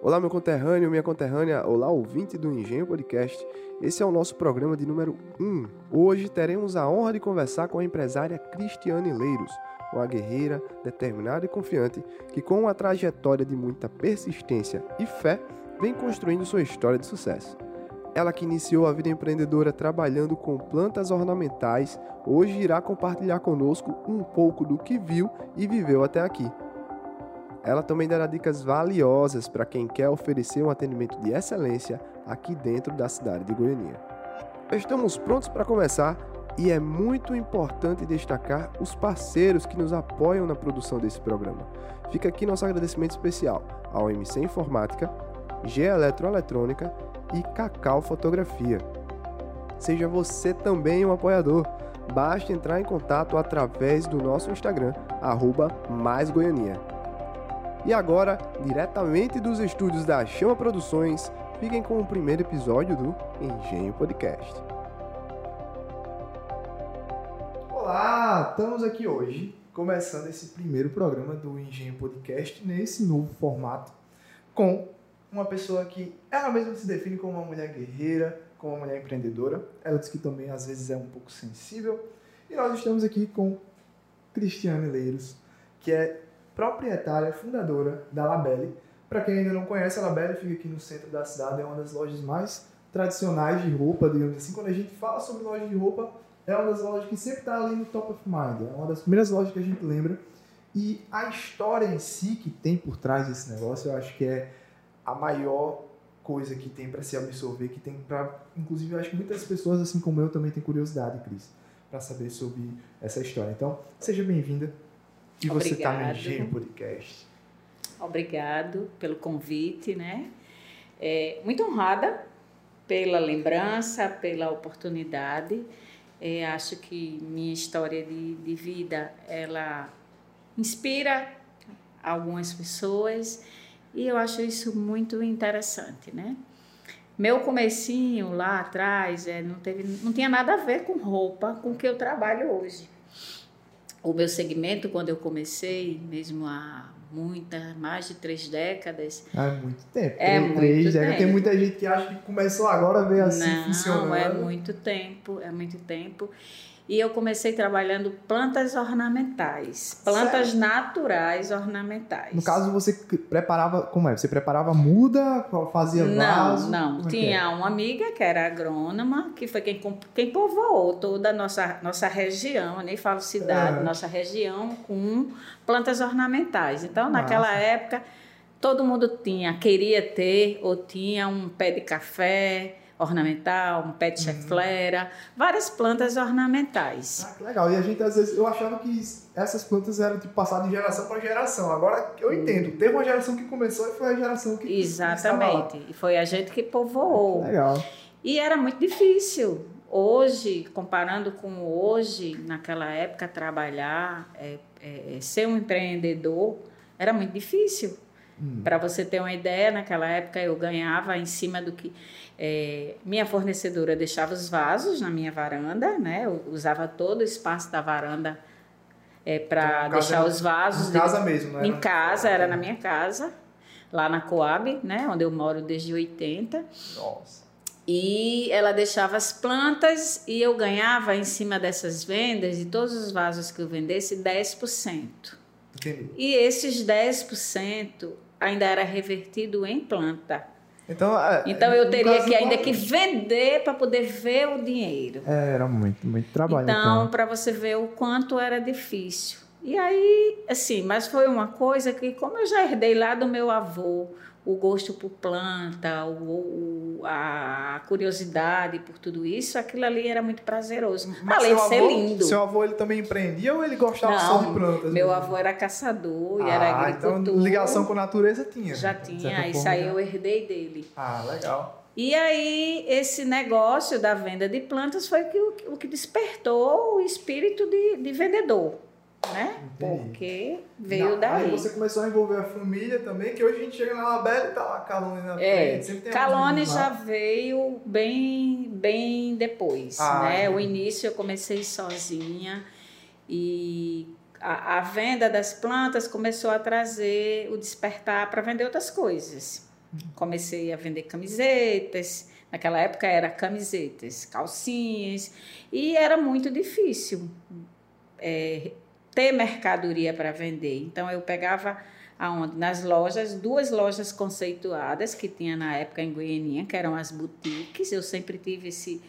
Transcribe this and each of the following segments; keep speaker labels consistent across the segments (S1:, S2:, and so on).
S1: Olá, meu conterrâneo, minha conterrânea, olá, ouvinte do Engenho Podcast. Esse é o nosso programa de número 1. Hoje teremos a honra de conversar com a empresária Cristiane Leiros, uma guerreira, determinada e confiante, que com uma trajetória de muita persistência e fé, vem construindo sua história de sucesso. Ela que iniciou a vida empreendedora trabalhando com plantas ornamentais, hoje irá compartilhar conosco um pouco do que viu e viveu até aqui. Ela também dará dicas valiosas para quem quer oferecer um atendimento de excelência aqui dentro da cidade de Goiânia. Estamos prontos para começar e é muito importante destacar os parceiros que nos apoiam na produção desse programa. Fica aqui nosso agradecimento especial ao MC Informática, G Eletroeletrônica e Cacau Fotografia. Seja você também um apoiador. Basta entrar em contato através do nosso Instagram, arroba maisgoianinha. E agora, diretamente dos estúdios da Chama Produções, fiquem com o primeiro episódio do Engenho Podcast. Olá, estamos aqui hoje começando esse primeiro programa do Engenho Podcast nesse novo formato com uma pessoa que ela mesma se define como uma mulher guerreira, como uma mulher empreendedora. Ela diz que também às vezes é um pouco sensível. E nós estamos aqui com Cristiane Leiros, que é proprietária, fundadora da Labelle. Para quem ainda não conhece, a Labelle fica aqui no centro da cidade, é uma das lojas mais tradicionais de roupa, digamos assim. Quando a gente fala sobre loja de roupa, é uma das lojas que sempre está ali no top of mind. É uma das primeiras lojas que a gente lembra. E a história em si que tem por trás desse negócio, eu acho que é a maior coisa que tem para se absorver, que tem para, inclusive, eu acho que muitas pessoas, assim como eu, também têm curiosidade, Cris, para saber sobre essa história. Então, seja bem-vinda. E você está no Engenho Podcast.
S2: Obrigado pelo convite, né? É, muito honrada pela lembrança, pela oportunidade. É, acho que minha história de, de vida, ela inspira algumas pessoas e eu acho isso muito interessante, né? Meu comecinho lá atrás é, não, teve, não tinha nada a ver com roupa, com o que eu trabalho hoje. O meu segmento, quando eu comecei, mesmo há muitas, mais de três décadas.
S1: É muito tempo. É três, muito três tempo. Tem muita gente que acha que começou agora ver assim funcionando.
S2: Não, é muito tempo, é muito tempo. E eu comecei trabalhando plantas ornamentais, plantas Sério? naturais ornamentais.
S1: No caso, você preparava, como é? Você preparava muda, fazia vaso?
S2: Não, não. É Tinha é? uma amiga que era agrônoma, que foi quem, quem povoou toda a nossa, nossa região, nem falo cidade, é. nossa região com plantas ornamentais. Então, naquela época, todo mundo tinha, queria ter ou tinha um pé de café, ornamental, um de uhum. cheflera, várias plantas ornamentais.
S1: Ah, que legal. E a gente, às vezes, eu achava que essas plantas eram tipo, passadas de geração para geração. Agora eu entendo. Teve uma geração que começou e foi a geração que.
S2: Exatamente. E foi a gente que povoou.
S1: Ah, que legal.
S2: E era muito difícil. Hoje, comparando com hoje, naquela época, trabalhar, é, é, é ser um empreendedor, era muito difícil. Hum. Para você ter uma ideia, naquela época eu ganhava em cima do que. É, minha fornecedora deixava os vasos na minha varanda, né? Eu usava todo o espaço da varanda é, para então, deixar os vasos.
S1: Em casa mesmo, né?
S2: Em casa, era na minha casa, lá na Coab, né? Onde eu moro desde 80.
S1: Nossa.
S2: E ela deixava as plantas e eu ganhava em cima dessas vendas, de todos os vasos que eu vendesse, 10%. Entendi. E esses 10% ainda era revertido em planta.
S1: Então,
S2: é, então eu teria que ainda que vender para poder ver o dinheiro.
S1: É, era muito, muito trabalho.
S2: Então, então. para você ver o quanto era difícil. E aí, assim, mas foi uma coisa que, como eu já herdei lá do meu avô, o gosto por planta, o, o, a curiosidade por tudo isso, aquilo ali era muito prazeroso. Mas Além de ser
S1: avô,
S2: lindo.
S1: Seu avô ele também empreendia ou ele gostava
S2: Não,
S1: só de plantas?
S2: Meu avô era caçador e ah, era agricultor.
S1: Então ligação com a natureza tinha.
S2: Já tinha, isso aí eu herdei dele.
S1: Ah, legal.
S2: E aí, esse negócio da venda de plantas foi o que, o que despertou o espírito de, de vendedor né? Entendi. Porque veio
S1: não,
S2: daí.
S1: Aí você começou a envolver a família também, que hoje a gente chega na Labela e tá lá Calone na é, frente.
S2: Calone já veio bem, bem depois, ah, né? É. O início eu comecei sozinha e a, a, venda das plantas começou a trazer o despertar para vender outras coisas. Comecei a vender camisetas. Naquela época era camisetas, calcinhas. E era muito difícil é, ter mercadoria para vender. Então eu pegava aonde nas lojas, duas lojas conceituadas que tinha na época em Goiânia, que eram as boutiques. Eu sempre tive esse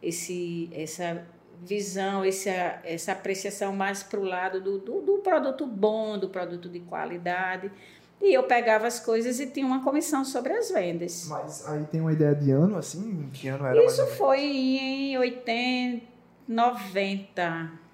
S2: esse essa visão, essa, essa apreciação mais para o lado do, do, do, produto bom, do produto de qualidade. E eu pegava as coisas e tinha uma comissão sobre as vendas.
S3: Mas aí tem uma ideia de ano, assim? Que ano era
S2: Isso foi em 80, 90.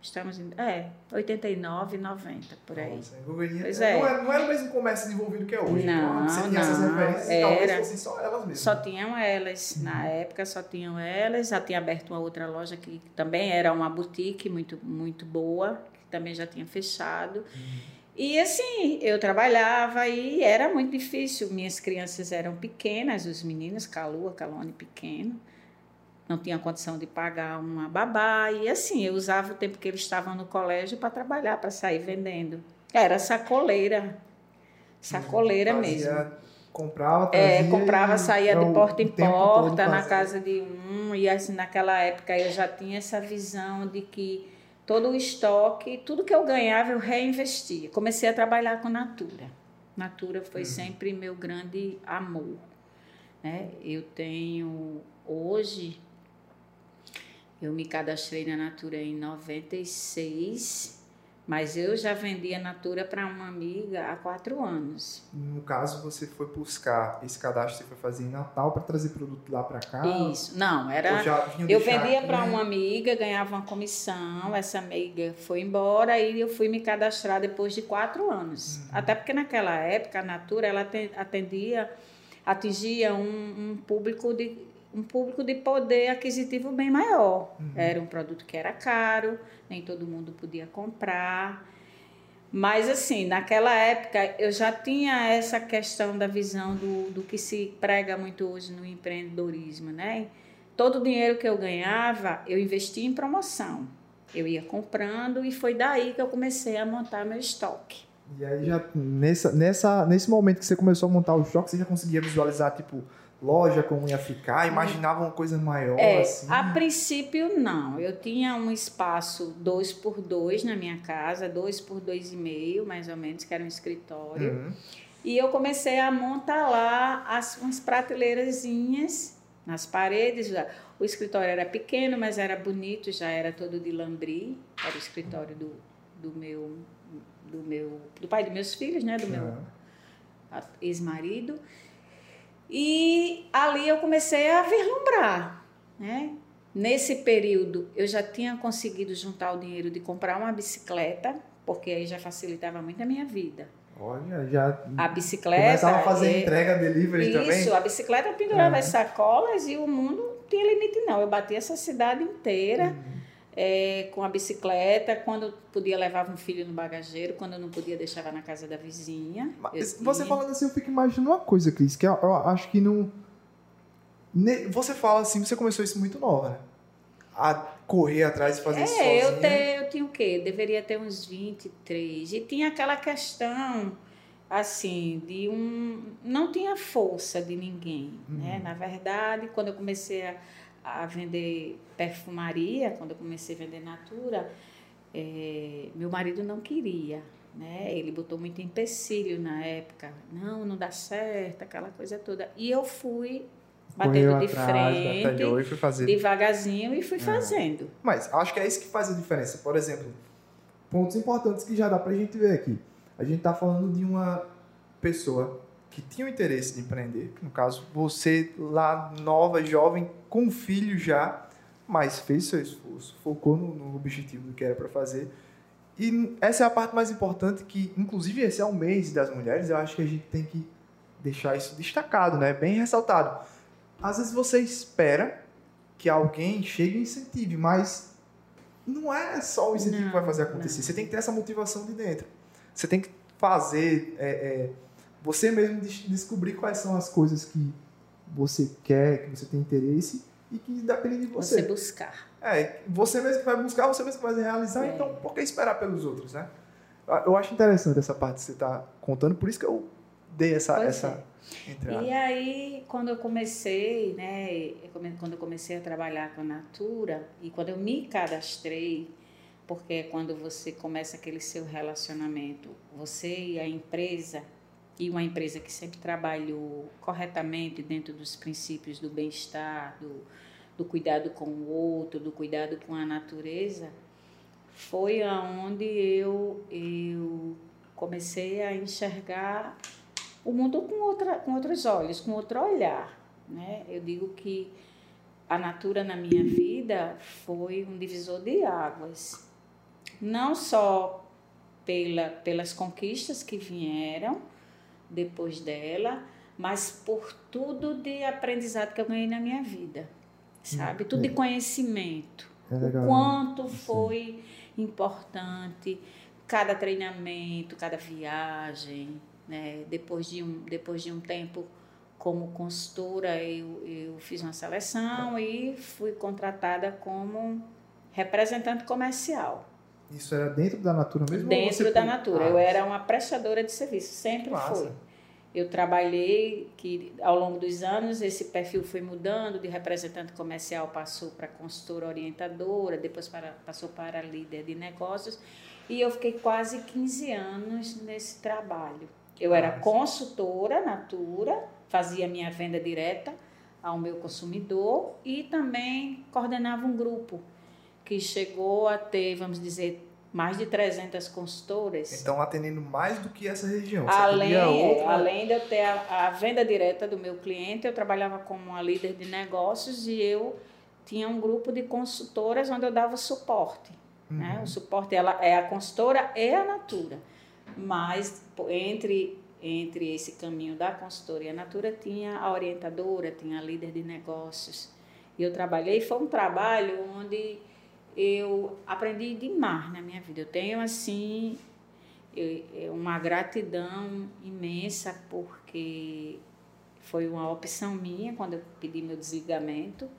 S2: Estamos em. É, 89, 90, por aí. Nossa,
S3: pois é. Não, era, não era o mesmo comércio desenvolvido que é hoje. Não, então, você tinha não, essas referências era, talvez fossem só elas mesmas.
S2: Só tinham elas. Uhum. Na época só tinham elas. Já tinha aberto uma outra loja que também era uma boutique muito, muito boa, que também já tinha fechado. Uhum. E assim, eu trabalhava e era muito difícil. Minhas crianças eram pequenas, os meninos, Calua, Calone pequeno não tinha condição de pagar uma babá. E assim, eu usava o tempo que eles estavam no colégio para trabalhar, para sair vendendo. Era sacoleira. Sacoleira Fazia, mesmo.
S3: Comprava,
S2: é, trazia É, comprava, saía de porta em porta, na casa de um. E assim, naquela época eu já tinha essa visão de que todo o estoque, tudo que eu ganhava, eu reinvestia. Comecei a trabalhar com Natura. Natura foi uhum. sempre meu grande amor. Né? Eu tenho hoje eu me cadastrei na Natura em 96, mas eu já vendi a Natura para uma amiga há quatro anos.
S3: No caso, você foi buscar esse cadastro, você foi fazer em Natal para trazer produto lá para cá?
S2: Isso, não, era. Eu vendia para uma amiga, ganhava uma comissão, essa amiga foi embora e eu fui me cadastrar depois de quatro anos. Uhum. Até porque naquela época a Natura ela atendia, atingia um, um público de um público de poder aquisitivo bem maior. Uhum. Era um produto que era caro, nem todo mundo podia comprar. Mas, assim, naquela época eu já tinha essa questão da visão do, do que se prega muito hoje no empreendedorismo, né? Todo o dinheiro que eu ganhava, eu investia em promoção. Eu ia comprando e foi daí que eu comecei a montar meu estoque.
S3: E aí já nessa, nessa, nesse momento que você começou a montar o estoque, você já conseguia visualizar, tipo, loja como ia ficar? Imaginava uma coisa maior
S2: é,
S3: assim?
S2: A princípio, não. Eu tinha um espaço dois por dois na minha casa, dois por dois e meio, mais ou menos, que era um escritório. Uhum. E eu comecei a montar lá as, umas prateleirazinhas nas paredes. O escritório era pequeno, mas era bonito, já era todo de lambri. Era o escritório do, do meu do meu do pai dos meus filhos, né, do meu ex-marido. E ali eu comecei a vislumbrar, né? Nesse período eu já tinha conseguido juntar o dinheiro de comprar uma bicicleta, porque aí já facilitava muito a minha vida.
S3: Olha, já
S2: a bicicleta
S3: começava a fazer é, entrega delivery
S2: isso,
S3: também.
S2: Isso, a bicicleta pendurava é. as sacolas e o mundo não tinha limite não. Eu bati essa cidade inteira. Uhum é, com a bicicleta, quando podia levava um filho no bagageiro, quando não podia deixava na casa da vizinha.
S3: Você falando assim, eu fico imaginando uma coisa, Cris, que eu, eu acho que não... Você fala assim, você começou isso muito nova, né? A correr atrás e fazer
S2: é,
S3: isso sozinha.
S2: Eu, te, eu tinha o quê? Deveria ter uns 23. E tinha aquela questão, assim, de um... Não tinha força de ninguém, né? uhum. né? Na verdade, quando eu comecei a a vender perfumaria, quando eu comecei a vender Natura, é, meu marido não queria, né? Ele botou muito empecilho na época. Não, não dá certo, aquela coisa toda. E eu fui batendo de atrás, frente,
S3: e fui fazer.
S2: devagarzinho e fui é. fazendo.
S3: Mas acho que é isso que faz a diferença. Por exemplo, pontos importantes que já dá pra gente ver aqui. A gente tá falando de uma pessoa que tinham interesse de empreender, no caso você lá nova, jovem, com um filho já, mas fez seu esforço, focou no, no objetivo do que era para fazer. E essa é a parte mais importante que, inclusive, esse é o mês das mulheres, eu acho que a gente tem que deixar isso destacado, né? Bem ressaltado. Às vezes você espera que alguém chegue e incentive, mas não é só o incentivo não, que vai fazer acontecer. Não. Você tem que ter essa motivação de dentro. Você tem que fazer é, é, você mesmo descobrir quais são as coisas que você quer, que você tem interesse e que depende de você.
S2: Você buscar.
S3: É, você mesmo que vai buscar, você mesmo que vai realizar, é. então por que esperar pelos outros, né? Eu acho interessante essa parte que você está contando, por isso que eu
S1: dê essa, essa
S2: é. entrada. E aí, quando eu comecei, né, quando eu comecei a trabalhar com a Natura e quando eu me cadastrei, porque é quando você começa aquele seu relacionamento, você e a empresa, e uma empresa que sempre trabalhou corretamente dentro dos princípios do bem-estar, do, do cuidado com o outro, do cuidado com a natureza, foi aonde eu, eu comecei a enxergar o mundo com, outra, com outros olhos, com outro olhar. Né? Eu digo que a natura na minha vida foi um divisor de águas. Não só pela, pelas conquistas que vieram depois dela, mas por tudo de aprendizado que eu ganhei na minha vida, sabe? Tudo de conhecimento. É o quanto foi importante cada treinamento, cada viagem, né? Depois de um, depois de um tempo como consultora, eu, eu fiz uma seleção e fui contratada como representante comercial.
S1: Isso era dentro da Natura mesmo?
S2: Dentro da Natura. Ah, eu era uma prestadora de serviço, sempre massa. fui. Eu trabalhei que ao longo dos anos esse perfil foi mudando, de representante comercial passou para consultora orientadora, depois para, passou para líder de negócios, e eu fiquei quase 15 anos nesse trabalho. Eu era consultora Natura, fazia minha venda direta ao meu consumidor e também coordenava um grupo que chegou a ter, vamos dizer, mais de 300 consultoras.
S1: Então, atendendo mais do que essa região. Você
S2: além, é, além de eu ter a, a, venda direta do meu cliente, eu trabalhava como uma líder de negócios e eu tinha um grupo de consultoras onde eu dava suporte. Né? Uhum. Né? O suporte ela é a consultora e a Natura. Mas entre, entre esse caminho da consultora e a Natura tinha a orientadora, tinha a líder de negócios. E eu trabalhei, foi um trabalho onde eu aprendi demais na minha vida. Eu tenho, assim, eu, uma gratidão imensa, porque foi uma opção minha quando eu pedi meu desligamento,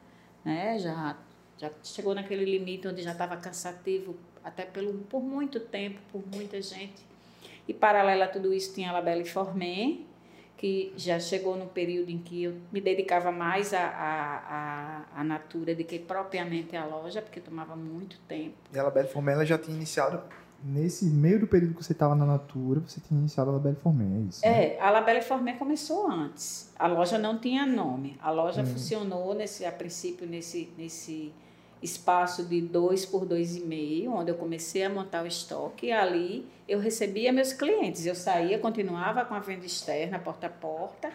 S2: né? Já, já chegou naquele limite onde já estava cansativo, até pelo, por muito tempo, por muita gente. E paralela a tudo isso tinha a Labelle Formé, que já chegou no período em que eu me dedicava mais à, à, à, Natura do que propriamente à loja, porque tomava muito tempo.
S1: E a Labelle Formé ela já tinha iniciado, nesse meio do período que você estava na Natura, você tinha iniciado a Labelle Formé, é isso?
S2: Né? É, a Labelle Formé começou antes. A loja não tinha nome. A loja hum. funcionou, nesse, a princípio, nesse... nesse espaço de dois por dois e meio, onde eu comecei a montar o estoque. E ali eu recebia meus clientes. Eu saía, continuava com a venda externa, porta a porta.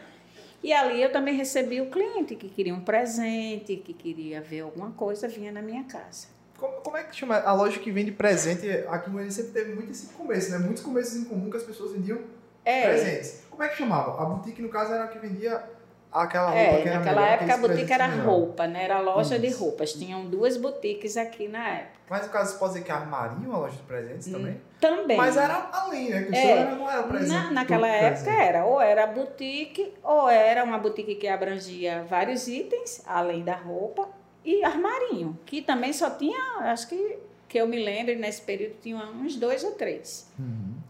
S2: E ali eu também recebia o cliente que queria um presente, que queria ver alguma coisa, vinha na minha casa.
S1: Como, como é que chama a loja que vende presente? Aqui em Goiânia sempre teve muito esse começo, né? Muitos começos em comum que as pessoas vendiam é. presentes. Como é que chamava? A boutique, no caso, era a que vendia Aquela roupa
S2: é,
S1: que era
S2: naquela época a boutique era roupa, né? Era loja Isso. de roupas. Tinham duas boutiques aqui na época.
S1: Mas no caso, você pode dizer que armaria uma loja de presentes também? Hum,
S2: também.
S1: Mas era além, né? Que é, era, não era presente.
S2: Na, naquela época presente. era, ou era boutique, ou era uma boutique que abrangia vários itens, além da roupa, e armarinho, que também só tinha, acho que, que eu me lembro, nesse período tinha uns dois ou três. Uhum.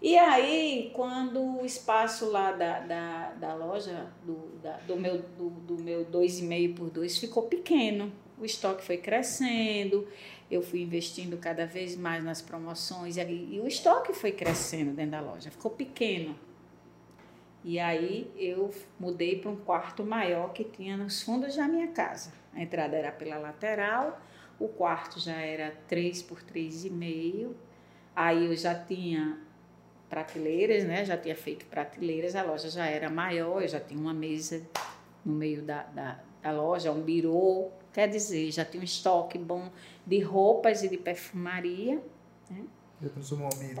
S2: E aí, quando o espaço lá da, da, da loja, do, da, do meu do, do meu 2,5 por 2 ficou pequeno, o estoque foi crescendo, eu fui investindo cada vez mais nas promoções e, e o estoque foi crescendo dentro da loja, ficou pequeno. E aí eu mudei para um quarto maior que tinha nos fundos da minha casa. A entrada era pela lateral, o quarto já era 3 por 3,5. Aí eu já tinha prateleiras, né? Já tinha feito prateleiras, a loja já era maior, eu já tinha uma mesa no meio da, da, da loja, um birô, quer dizer, já tinha um estoque bom de roupas e de perfumaria. Né?
S1: Já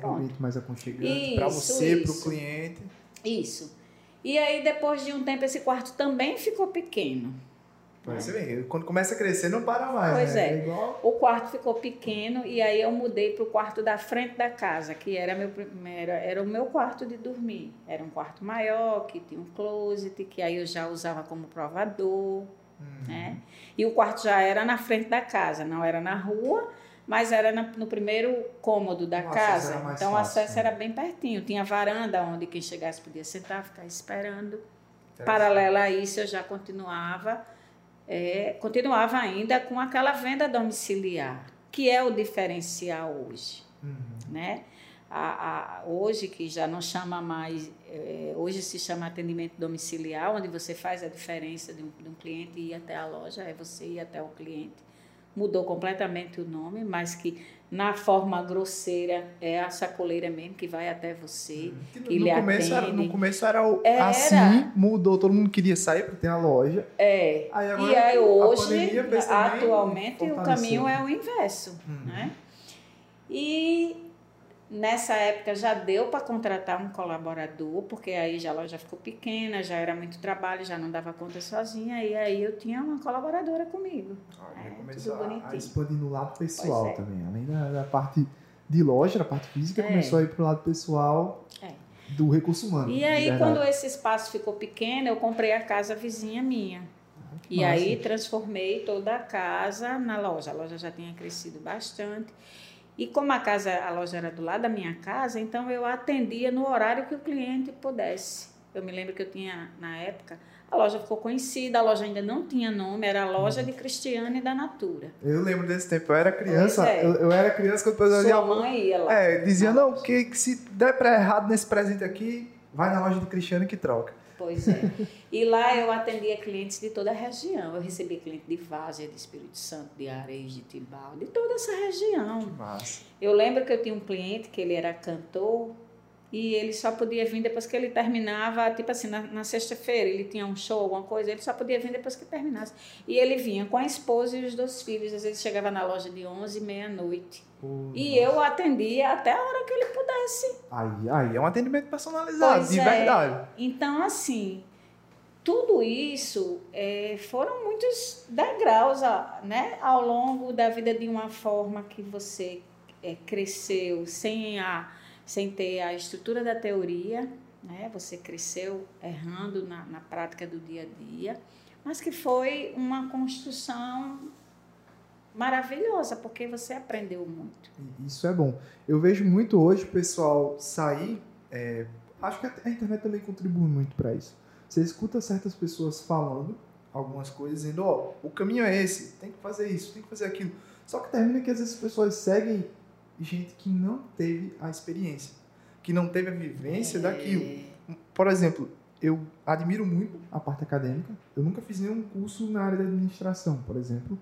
S1: um ambiente mais aconchegante para você, para o cliente.
S2: Isso. E aí, depois de um tempo, esse quarto também ficou pequeno.
S1: Você vê, quando começa a crescer não para mais.
S2: Pois
S1: né?
S2: é. é igual... O quarto ficou pequeno e aí eu mudei para o quarto da frente da casa, que era, meu, era, era o meu quarto de dormir. Era um quarto maior, que tinha um closet, que aí eu já usava como provador. Uhum. Né? E o quarto já era na frente da casa, não era na rua, mas era no, no primeiro cômodo da
S3: O acesso
S2: casa. Então o
S3: fácil,
S2: acesso
S3: né?
S2: era bem pertinho. Tinha varanda onde quem chegasse podia sentar, ficar esperando. Paralela a isso, eu já continuava, é, continuava ainda com aquela venda domiciliar, que é o diferencial hoje,
S3: Uhum.
S2: né? A, a- hoje que já não chama mais, é, hoje se chama atendimento domiciliar, onde você faz a diferença de um, de um cliente ir até a loja, é você ir até o cliente. Mudou completamente o nome, mas que na forma grosseira é a sacoleira mesmo que vai até você.
S3: Que
S2: que
S3: no,
S2: lhe
S3: começo era, no começo era, o-
S2: Era.
S3: assim, mudou, todo mundo queria sair porque tem a loja.
S2: É.
S3: Aí agora
S2: E aí hoje, atualmente, o caminho é o inverso,
S3: Uhum.
S2: né? E nessa época já deu para contratar um colaborador, porque aí já a loja ficou pequena, já era muito trabalho, já não dava conta sozinha, e aí eu tinha uma colaboradora comigo.
S3: Aí
S2: É,
S3: começou a, expandir no lado pessoal
S2: é.
S3: também. Além da, da parte de loja, da parte física,
S2: É.
S3: começou a ir pro lado pessoal
S2: É.
S3: do recurso humano.
S2: E aí,
S3: verdade.
S2: quando esse espaço ficou pequeno, eu comprei a casa vizinha minha.
S3: Que
S2: E
S3: massa.
S2: aí transformei toda a casa na loja. A loja já tinha crescido bastante. E como a casa, a loja era do lado da minha casa, então eu atendia no horário que o cliente pudesse. Eu me lembro que eu tinha na época, a loja ficou conhecida, a loja ainda não tinha nome, era a loja de Cristiane da Natura.
S3: Eu lembro desse tempo, eu era criança,
S2: é.
S3: eu, eu era criança quando depois eu
S2: Sua
S3: dizia,
S2: mãe ia lá.
S3: é, dizia, não, que, que se der pra errado nesse presente aqui, vai na loja do Cristiano que troca.
S2: Pois é. E lá eu atendia clientes de toda a região. Eu recebia cliente de Várzea, de Espírito Santo, de Areia, de Tibau, de toda essa região.
S3: Que massa.
S2: Eu lembro que eu tinha um cliente que ele era cantor e ele só podia vir depois que ele terminava, tipo assim, na, na sexta-feira ele tinha um show, alguma coisa, ele só podia vir depois que terminasse. E ele vinha com a esposa e os dois filhos, às vezes chegava na loja de 11 e meia-noite. E
S3: nossa.
S2: eu atendia até a hora que ele pudesse.
S3: Aí, aí é um atendimento personalizado,
S2: Pois
S3: de
S2: é.
S3: verdade.
S2: Então, assim, tudo isso é, foram muitos degraus né, ao longo da vida de uma forma que você é, cresceu sem, a, sem ter a estrutura da teoria, né? você cresceu errando na, na prática do dia a dia, mas que foi uma construção maravilhosa, porque você aprendeu muito.
S3: Isso é bom. Eu vejo muito hoje o pessoal sair. é, acho que a internet também contribui muito para isso. Você escuta certas pessoas falando algumas coisas, dizendo: Ó, o caminho é esse, tem que fazer isso, tem que fazer aquilo. Só que termina que às vezes as pessoas seguem gente que não teve a experiência, que não teve a vivência daquilo.
S2: É,
S3: Por exemplo, eu admiro muito a parte acadêmica. Eu nunca fiz nenhum curso na área da administração, por exemplo,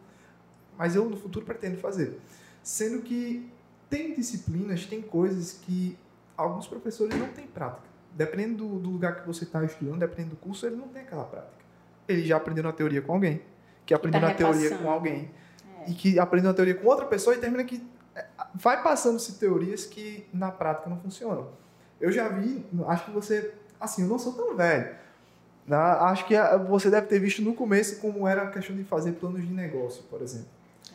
S3: mas eu no futuro pretendo fazer. Sendo que tem disciplinas, tem coisas que alguns professores não têm prática. Dependendo do, do lugar que você está estudando, dependendo do curso, ele não tem aquela prática. Ele já aprendeu na teoria com alguém, que aprendeu
S2: tá
S3: na teoria
S2: repassando.
S3: com alguém,
S2: É.
S3: e que aprendeu na teoria com outra pessoa e termina que vai passando-se teorias que na prática não funcionam. Eu já vi, acho que você, assim, eu não sou tão velho. Na- acho que ah, você deve ter visto no começo como era a questão de fazer planos de negócio, por exemplo.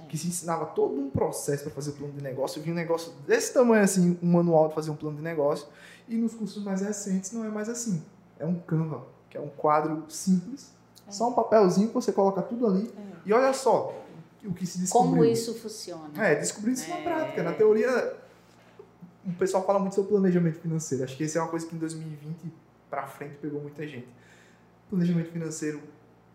S2: É.
S3: Que se ensinava todo um processo para fazer o plano de negócio. Eu vi um negócio desse tamanho, assim, um manual de fazer um plano de negócio. E nos cursos mais recentes não é mais assim. É um Canva, que é um quadro simples,
S2: É.
S3: só um papelzinho que você coloca tudo ali. E olha só o que se descobriu.
S2: Como isso funciona?
S3: É, descobrir isso na
S2: É.
S3: prática. Na teoria, o pessoal fala muito sobre planejamento financeiro. Acho que isso é uma coisa que em 2020 para frente pegou muita gente. Planejamento financeiro,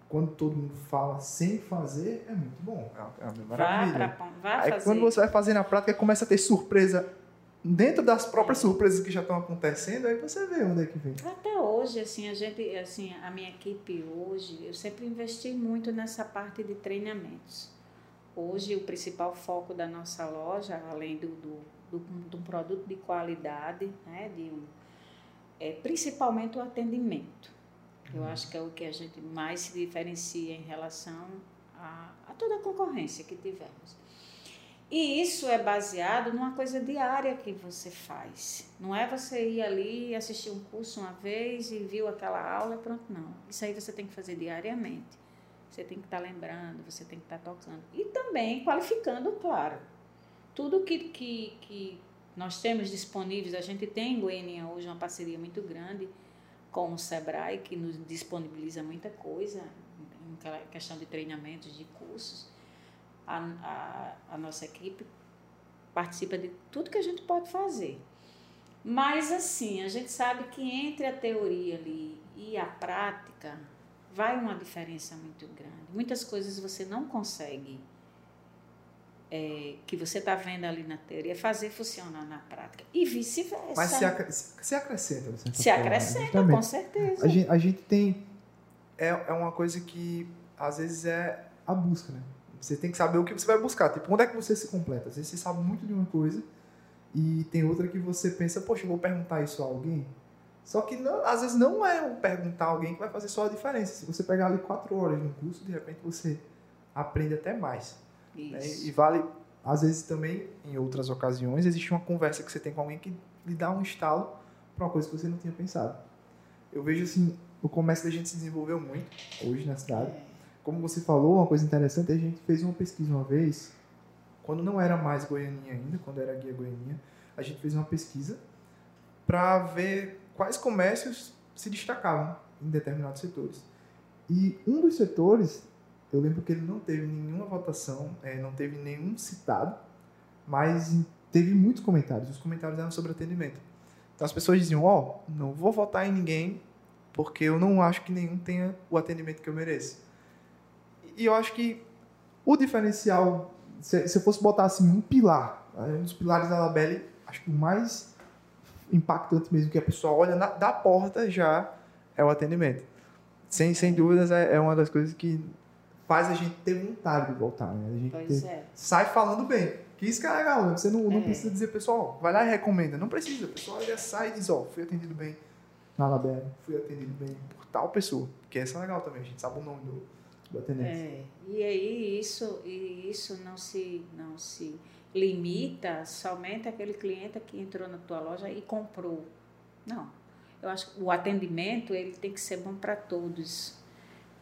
S3: quando todo mundo fala sem fazer, é muito bom. É uma, é uma
S2: Vá,
S3: maravilha.
S2: pra, vá
S3: Aí
S2: fazer.
S3: quando você vai fazer na prática, começa a ter surpresa dentro das próprias surpresas que já estão acontecendo, aí você vê onde é que vem.
S2: Até hoje, assim, a gente, assim, a minha equipe hoje, eu sempre investi muito nessa parte de treinamentos. Hoje, o principal foco da nossa loja, além do, do, do, um produto de qualidade, né, de um, é principalmente o atendimento. Eu acho que é o que a gente mais se diferencia em relação a, a toda a concorrência que tivemos. E isso é baseado numa coisa diária que você faz. Não é você ir ali assistir um curso uma vez e viu aquela aula e pronto, não. Isso aí você tem que fazer diariamente. Você tem que estar lembrando, você tem que estar tocando. E também qualificando, claro. Tudo que, que, que nós temos disponíveis, a gente tem em Goiânia hoje uma parceria muito grande com o Sebrae, que nos disponibiliza muita coisa, em questão de treinamentos, de cursos. A, a, a nossa equipe participa de tudo que a gente pode fazer. Mas assim, a gente sabe que entre a teoria ali e a prática vai uma diferença muito grande. Muitas coisas você não consegue é, que você está vendo ali na teoria fazer funcionar na prática e vice-versa.
S3: Mas se, se acrescenta. Você
S2: se acrescenta, com certeza.
S3: A gente, a gente tem. É, é uma coisa que às vezes é a busca, né? Você tem que saber o que você vai buscar. Tipo, onde é que você se completa? Às vezes você sabe muito de uma coisa e tem outra que você pensa, poxa, eu vou perguntar isso a alguém. Só que não, às vezes não é o perguntar a alguém que vai fazer só a diferença. Se você pegar ali quatro horas no curso, de repente você aprende até mais. Né? E vale, às vezes também, em outras ocasiões, existe uma conversa que você tem com alguém que lhe dá um estalo para uma coisa que você não tinha pensado. Eu vejo assim, o comércio da gente se desenvolveu muito hoje na cidade. É. Como você falou, uma coisa interessante, a gente fez uma pesquisa uma vez, quando não era mais Goianinha ainda, quando era Guia Goianinha, a gente fez uma pesquisa para ver quais comércios se destacavam em determinados setores. E um dos setores eu lembro que ele não teve nenhuma votação, é, não teve nenhum citado, mas teve muitos comentários. Os comentários eram sobre atendimento. Então as pessoas diziam: Ó, oh, não vou votar em ninguém porque eu não acho que nenhum tenha o atendimento que eu mereço. E eu acho que o diferencial, se, eu fosse botar assim um pilar, um dos pilares da Labelle, acho que o mais impactante mesmo que a pessoa olha na, da porta já é o atendimento. Sem, sem dúvidas, é, é uma das coisas que faz a gente ter vontade de voltar, né? A gente
S2: pois ter, é.
S3: sai falando bem. Que isso que é legal, né? Você não, é. não precisa dizer, pessoal, vai lá e recomenda. Não precisa. O pessoal já sai e diz, ó, oh, fui atendido bem na Labera, fui atendido bem por tal pessoa. Que essa é legal também, a gente sabe o nome do, do atendente.
S2: É. E aí isso, e isso não se, não se limita somente àquele cliente que entrou na tua loja e comprou. Não. Eu acho que o atendimento ele tem que ser bom para todos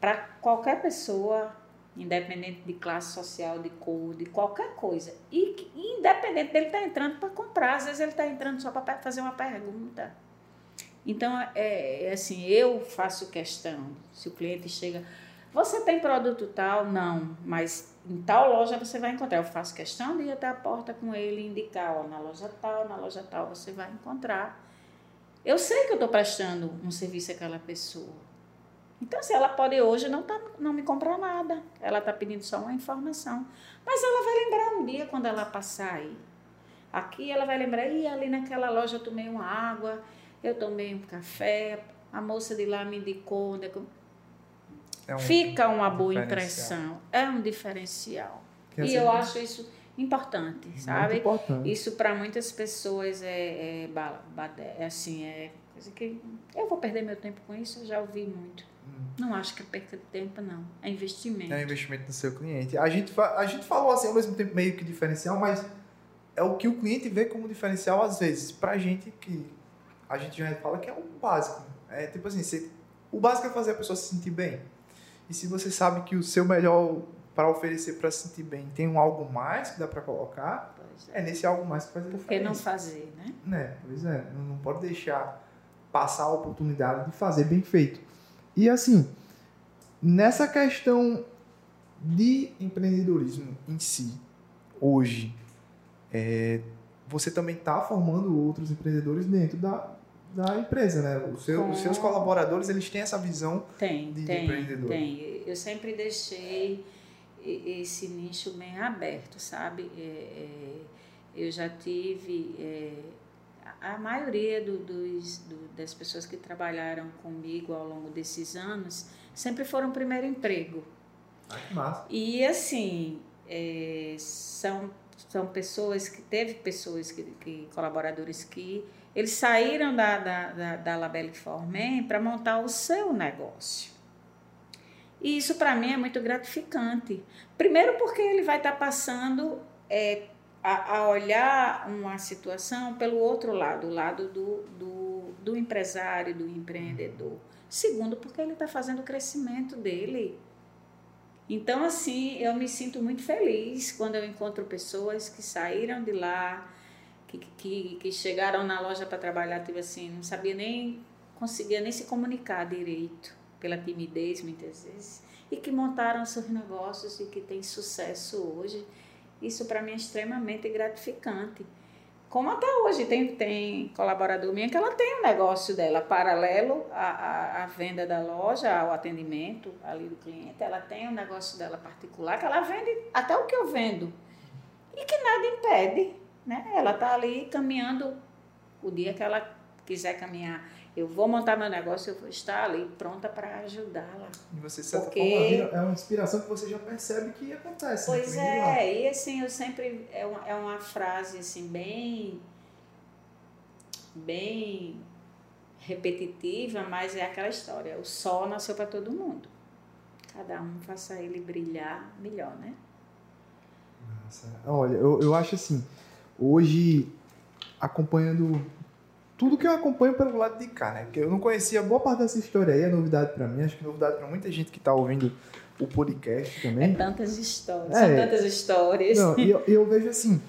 S2: para qualquer pessoa, independente de classe social, de cor, de qualquer coisa. E independente dele estar tá entrando para comprar, às vezes ele está entrando só para fazer uma pergunta. Então, é, é, assim, eu faço questão, se o cliente chega, você tem produto tal? Não, mas em tal loja você vai encontrar. Eu faço questão de ir até a porta com ele e indicar, ó, na loja tal, na loja tal você vai encontrar. Eu sei que eu estou prestando um serviço àquela pessoa. Então, se ela pode hoje não, tá, não me comprar nada, ela está pedindo só uma informação. Mas ela vai lembrar um dia quando ela passar aí. Aqui ela vai lembrar, e ali naquela loja eu tomei uma água, eu tomei um café, a moça de lá me indicou. É um, Fica uma boa impressão. É um diferencial. Quer e eu acho isso importante, sabe?
S3: Importante.
S2: Isso para muitas pessoas é, é, é, assim, é coisa que eu vou perder meu tempo com isso, eu já ouvi muito. Não acho que é perca de tempo, não. É investimento.
S3: É investimento no seu cliente. A gente, a gente falou assim ao mesmo tempo meio que diferencial, mas é o que o cliente vê como diferencial às vezes. Pra gente que a gente já fala que é o básico. É tipo assim, você, o básico é fazer a pessoa se sentir bem. E se você sabe que o seu melhor para oferecer para se sentir bem tem um algo mais que dá para colocar, é. é. nesse algo mais que faz a
S2: Por que não fazer, né?
S3: né? Pois é, não pode deixar passar a oportunidade de fazer bem feito. E assim, nessa questão de empreendedorismo em si, hoje, é, você também está formando outros empreendedores dentro da, da empresa, né? Seu, Com... Os seus colaboradores, eles têm essa visão
S2: tem,
S3: de,
S2: tem,
S3: de empreendedor.
S2: Tem, Eu sempre deixei esse nicho bem aberto, sabe? É, é, eu já tive é, a maioria do, dos, do, das pessoas que trabalharam comigo ao longo desses anos sempre foram primeiro emprego.
S3: Ah, que massa.
S2: E assim, é, são, são pessoas que teve pessoas que, que colaboradores que eles saíram da, da, da, da Labelle Formen para montar o seu negócio. E isso para mim é muito gratificante. Primeiro porque ele vai estar tá passando é, a, a, olhar uma situação pelo outro lado, o lado do, do, do empresário, do empreendedor. Segundo, porque ele está fazendo o crescimento dele. Então, assim, eu me sinto muito feliz quando eu encontro pessoas que saíram de lá, que, que, que chegaram na loja para trabalhar, tipo assim, não sabia nem, conseguia nem se comunicar direito, pela timidez muitas vezes, e que montaram seus negócios e que têm sucesso hoje Isso para mim é extremamente gratificante. Como até hoje tem, tem colaborador minha que ela tem um negócio dela paralelo à, à, à, venda da loja, ao atendimento ali do cliente. Ela tem um negócio dela particular que ela vende até o que eu vendo. E que nada impede. Né? Ela está ali caminhando o dia que ela quiser caminhar. Eu vou montar meu negócio, eu vou estar ali pronta para ajudá-la.
S3: E você, de certa Porque... forma, é uma inspiração que você já percebe que acontece.
S2: Né? Pois é, e assim, eu sempre. É uma, é uma frase assim, bem. bem repetitiva, mas é aquela história: o sol nasceu para todo mundo. Cada um faça ele brilhar melhor, né?
S3: Nossa. Olha, eu, eu acho assim, hoje, acompanhando tudo que eu acompanho pelo lado de cá, né? Porque eu não conhecia boa parte dessa história aí, é novidade para mim, acho que é novidade para muita gente que tá ouvindo o podcast também.
S2: É tantas histórias, é, são tantas histórias.
S3: Não, e eu, eu, vejo assim,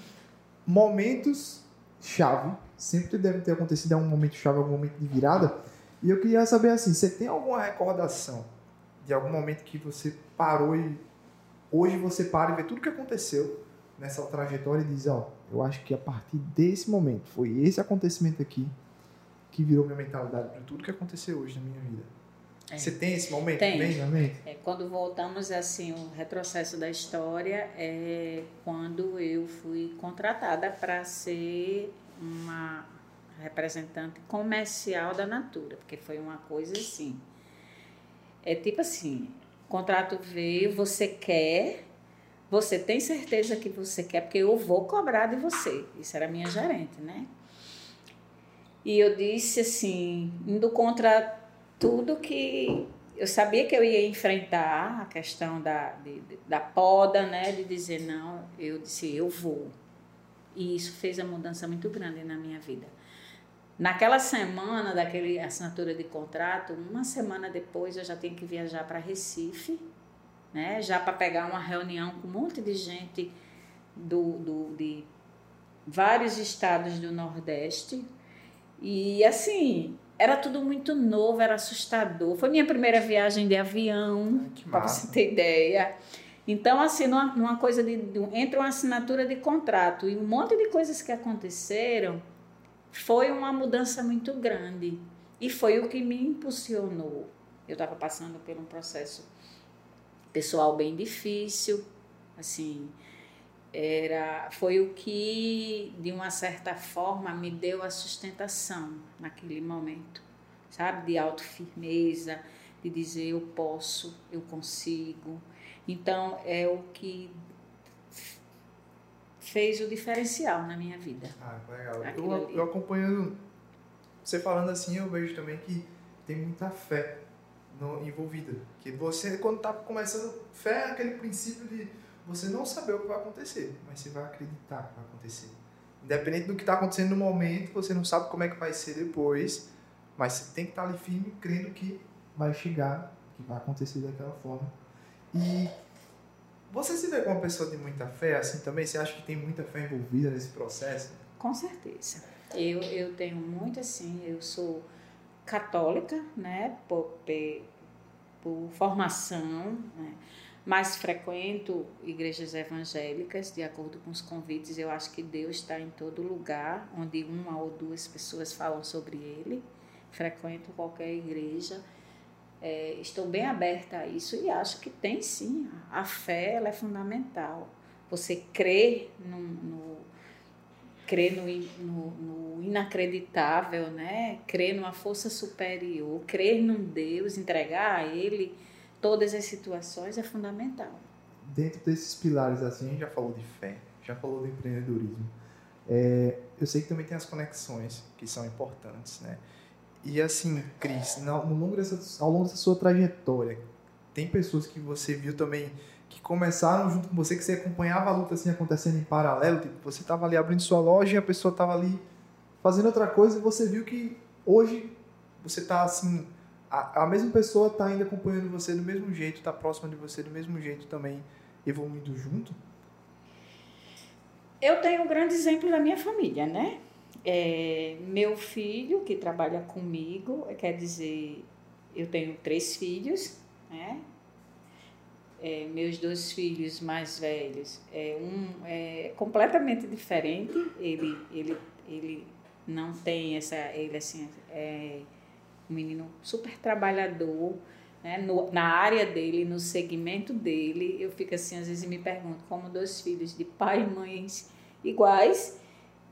S3: momentos chave, sempre deve ter acontecido algum momento chave, algum momento de virada. E eu queria saber assim, você tem alguma recordação de algum momento que você parou e hoje você para e vê tudo que aconteceu nessa trajetória e diz, ó, eu acho que a partir desse momento, foi esse acontecimento aqui que virou minha mentalidade para tudo que aconteceu hoje na minha vida. É. Você tem esse momento
S2: tem.
S3: bem na mente?
S2: É, quando voltamos assim, o retrocesso da história é quando eu fui contratada para ser uma representante comercial da Natura, porque foi uma coisa assim. É tipo assim, o contrato veio, você quer, você tem certeza que você quer, porque eu vou cobrar de você. Isso era minha gerente, né? E eu disse assim, indo contra tudo que eu sabia que eu ia enfrentar, a questão da, de, da poda, né? De dizer não, eu disse, eu vou. E isso fez a mudança muito grande na minha vida. Naquela semana daquele assinatura de contrato, uma semana depois eu já tinha que viajar para Recife né? Já para pegar uma reunião com um monte de gente do, do, de vários estados do Nordeste. E assim, era tudo muito novo, era assustador. Foi minha primeira viagem de avião, para você ter ideia. Então, assim, numa, numa coisa de, de. Entre uma assinatura de contrato e um monte de coisas que aconteceram, foi uma mudança muito grande. E foi o que me impulsionou. Eu estava passando por um processo pessoal bem difícil, assim, era foi o que de uma certa forma me deu a sustentação naquele momento, sabe, de autofirmeza, de dizer eu posso, eu consigo. Então é o que fez o diferencial na minha vida.
S3: Ah, legal. Eu, eu acompanhando você falando assim, eu vejo também que tem muita fé no, envolvida. Que você, quando está começando, fé é aquele princípio de você não saber o que vai acontecer, mas você vai acreditar que vai acontecer. Independente do que está acontecendo no momento, você não sabe como é que vai ser depois, mas você tem que estar tá ali firme, crendo que vai chegar, que vai acontecer daquela forma. E você se vê como uma pessoa de muita fé, assim também? Você acha que tem muita fé envolvida nesse processo?
S2: Com certeza. Eu, eu tenho muito assim, eu sou católica, né, por, por formação, né, mas frequento igrejas evangélicas, de acordo com os convites. Eu acho que Deus está em todo lugar, onde uma ou duas pessoas falam sobre Ele. Frequento qualquer igreja. É, estou bem aberta a isso e acho que tem sim. A fé ela é fundamental. Você crê no, no crer no, no, no, inacreditável, né? crer numa força superior, crer num Deus, entregar a Ele todas as situações é fundamental.
S3: Dentro desses pilares, assim, a gente já falou de fé, já falou de empreendedorismo. É, eu sei que também tem as conexões que são importantes, né? E assim, Cris, no longo dessa, ao longo dessa sua trajetória, tem pessoas que você viu também que começaram junto com você, que você acompanhava a luta assim acontecendo em paralelo, tipo, você estava ali abrindo sua loja e a pessoa estava ali fazendo outra coisa e você viu que hoje você está assim, a, a mesma pessoa está ainda acompanhando você do mesmo jeito, está próxima de você do mesmo jeito também, evoluindo junto?
S2: Eu tenho um grande exemplo da minha família, né? É, meu filho, que trabalha comigo, quer dizer, eu tenho três filhos, né? É, meus dois filhos mais velhos, é, um é completamente diferente. Ele, ele, ele não tem essa. Ele assim, é um menino super trabalhador. Né? No, na área dele, no segmento dele, eu fico assim, às vezes me pergunto como dois filhos de pai e mães iguais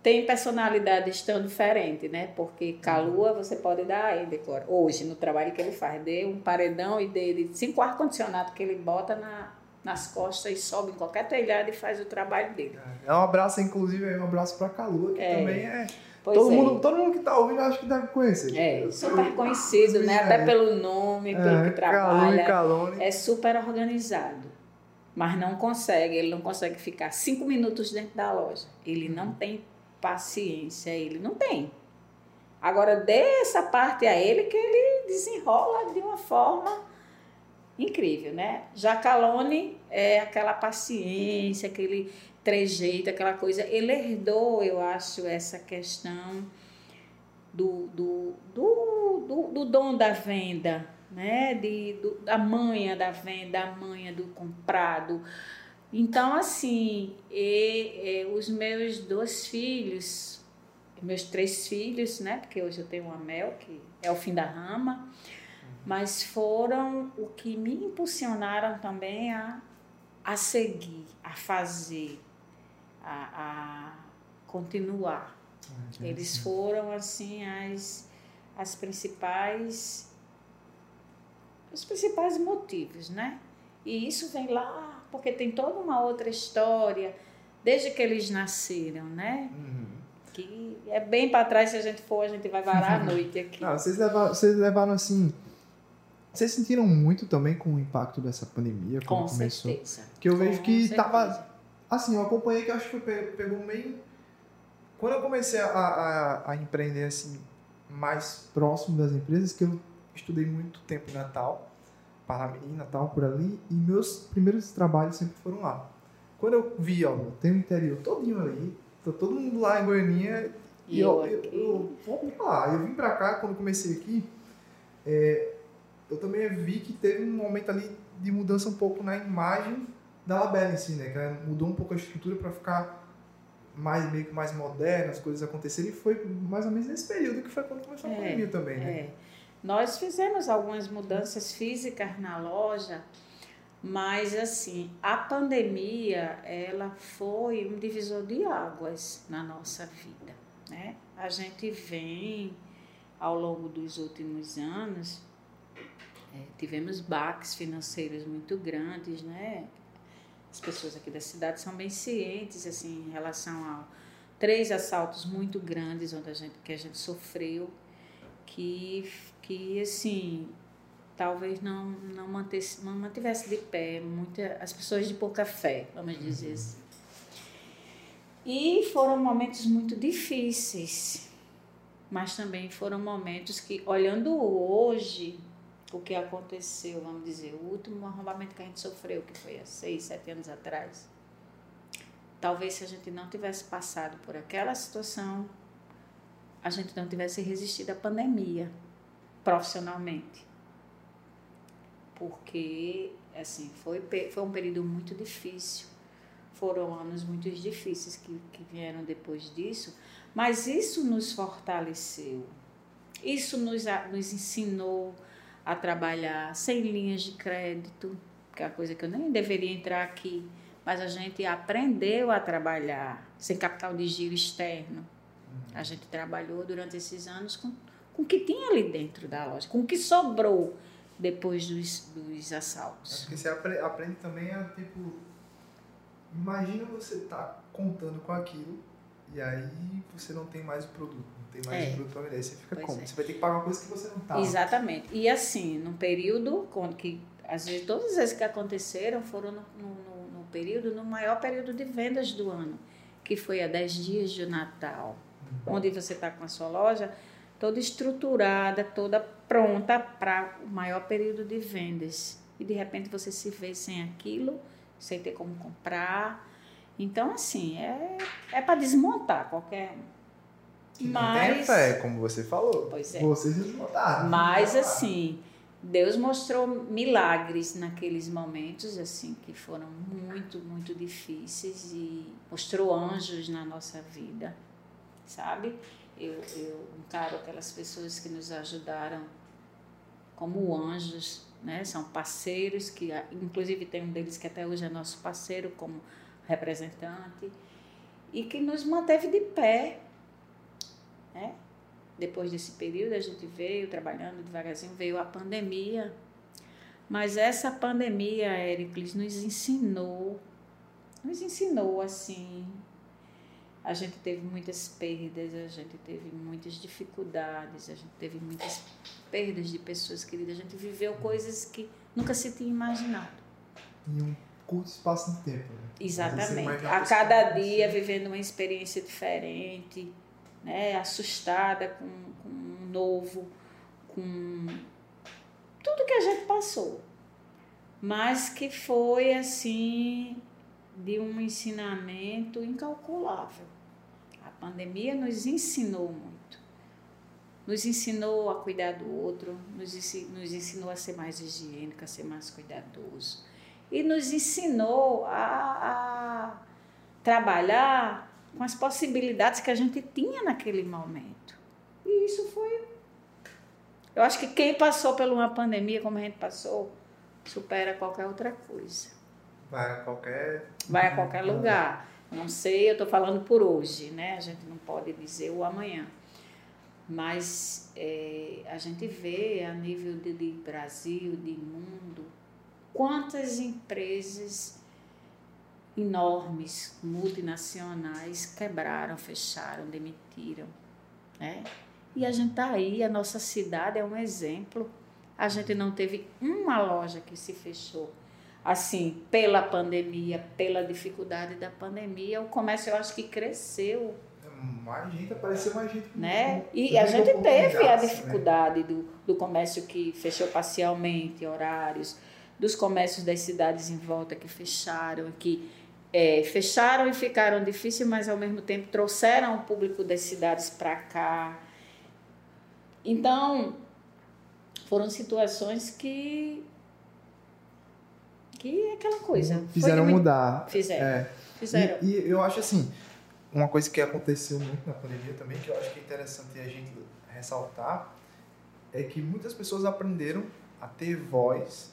S2: têm personalidades tão diferentes, né? Porque Calua você pode dar a ele agora. Hoje, no trabalho que ele faz, dê um paredão e dê cinco ar-condicionado que ele bota na, nas costas e sobe em qualquer telhado e faz o trabalho dele.
S3: É um abraço, inclusive, um abraço para Calua, que é. também é.
S2: todo,
S3: é. Mundo, todo mundo que está ouvindo acho que deve conhecer.
S2: É, super conhecido, né? Até é. pelo nome, pelo é, que trabalha. Calone. É super organizado. Mas não consegue, ele não consegue ficar cinco minutos dentro da loja. Ele não tem paciência ele não tem. Agora, dê essa parte a ele que ele desenrola de uma forma incrível, né? Jacalone é aquela paciência, aquele trejeito, aquela coisa. Ele herdou, eu acho, essa questão do, do, do, do, do dom da venda, né? De, do, da manha da venda, a manha do comprado então, assim, e, e, os meus dois filhos, meus três filhos, né? Porque hoje eu tenho uma Mel, que é o fim da rama, mas foram o que me impulsionaram também a, a seguir, a fazer, a, a continuar. Ah, Eles foram, assim, as, as principais os principais motivos, né? E isso vem lá porque tem toda uma outra história desde que eles nasceram, né? Uhum. Que é bem para trás, se a gente for, a gente vai varar a noite aqui.
S3: Não, vocês, levaram, vocês levaram assim. Vocês sentiram muito também com o impacto dessa pandemia?
S2: com começou? certeza.
S3: Que eu vejo que certeza. tava. Assim, eu acompanhei que eu acho que pegou meio. Quando eu comecei a, a, a empreender assim, mais próximo das empresas, que eu estudei muito tempo em Natal Paramirim, tal por ali, e meus primeiros trabalhos sempre foram lá. Quando eu vi, ó, tem o interior todinho ali, tá todo mundo lá em Goiânia, e, eu, eu, eu, vou pra lá. Eu vim pra cá, quando comecei aqui, é, eu também vi que teve um momento ali de mudança um pouco na imagem da Labela em si, né? Que mudou um pouco a estrutura para ficar mais meio que mais moderna, as coisas acontecerem, e foi mais ou menos nesse período que foi quando começou a é, pandemia também, né?
S2: É. Nós fizemos algumas mudanças físicas na loja, mas assim, a pandemia, ela foi um divisor de águas na nossa vida, né? A gente vem ao longo dos últimos anos, é, tivemos baques financeiros muito grandes, né? As pessoas aqui da cidade são bem cientes assim em relação a três assaltos muito grandes onde a gente que a gente sofreu que que assim talvez não não mantesse, não mantivesse de pé muita as pessoas de pouca fé vamos dizer uhum. assim e foram momentos muito difíceis mas também foram momentos que olhando hoje o que aconteceu vamos dizer o último arrombamento que a gente sofreu que foi há seis sete anos atrás talvez se a gente não tivesse passado por aquela situação a gente não tivesse resistido à pandemia profissionalmente. Porque, assim, foi, foi um período muito difícil. Foram anos muito difíceis que, que vieram depois disso, mas isso nos fortaleceu. Isso nos, nos ensinou a trabalhar sem linhas de crédito, que é a coisa que eu nem deveria entrar aqui, mas a gente aprendeu a trabalhar sem capital de giro externo. A gente trabalhou durante esses anos com com o que tinha ali dentro da loja, com o que sobrou depois dos, dos assaltos.
S3: É porque você aprende, também a, tipo, imagina você tá contando com aquilo e aí você não tem mais o produto, não tem mais é. o produto para vender. Você fica pois como? É. Você vai ter que pagar uma coisa que você não tá.
S2: Exatamente. E assim, num período quando que às vezes todas as vezes que aconteceram foram no, no, no período, no maior período de vendas do ano, que foi a 10 dias de Natal, uhum. onde você está com a sua loja toda estruturada, toda pronta para o maior período de vendas. E de repente você se vê sem aquilo, sem ter como comprar. Então, assim, é, é para desmontar qualquer
S3: um. Mas, tem fé, como você falou.
S2: Pois é.
S3: Vocês desmontaram.
S2: Mas, assim, Deus mostrou milagres naqueles momentos, assim, que foram muito, muito difíceis e mostrou anjos na nossa vida, sabe? Eu, eu encaro aquelas pessoas que nos ajudaram como anjos, né? São parceiros que, inclusive, tem um deles que até hoje é nosso parceiro como representante e que nos manteve de pé, né? Depois desse período, a gente veio trabalhando devagarzinho, veio a pandemia. Mas essa pandemia, Éricles, nos ensinou, nos ensinou assim. A gente teve muitas perdas, a gente teve muitas dificuldades, a gente teve muitas perdas de pessoas queridas, a gente viveu coisas que nunca se tinha imaginado.
S3: Em um curto espaço de tempo. Né?
S2: Exatamente. A cada dia vivendo uma experiência diferente né, assustada com, com um novo, com tudo que a gente passou. Mas que foi assim de um ensinamento incalculável. A pandemia nos ensinou muito. Nos ensinou a cuidar do outro, nos ensinou, nos ensinou a ser mais higiênico, a ser mais cuidadoso. E nos ensinou a, a trabalhar com as possibilidades que a gente tinha naquele momento. E isso foi. Eu acho que quem passou por uma pandemia como a gente passou, supera qualquer outra coisa.
S3: Vai a qualquer.
S2: Vai a qualquer lugar. Não sei, eu estou falando por hoje, né? A gente não pode dizer o amanhã. Mas é, a gente vê a nível de, de Brasil, de mundo, quantas empresas enormes, multinacionais, quebraram, fecharam, demitiram. Né? E a gente está aí, a nossa cidade é um exemplo. A gente não teve uma loja que se fechou. Assim, pela pandemia, pela dificuldade da pandemia, o comércio eu acho que cresceu.
S3: Mais gente, apareceu mais gente.
S2: Né? E a gente teve a né? dificuldade né? do, do comércio que fechou parcialmente, horários, dos comércios das cidades em volta que fecharam, que é, fecharam e ficaram difíceis, mas ao mesmo tempo trouxeram o público das cidades para cá. Então, foram situações que. Que é aquela coisa.
S3: Fizeram mudar.
S2: Fizeram.
S3: É.
S2: Fizeram.
S3: E, e, eu acho assim, uma coisa que aconteceu muito na pandemia também, que eu acho que é interessante a gente ressaltar, é que muitas pessoas aprenderam a ter voz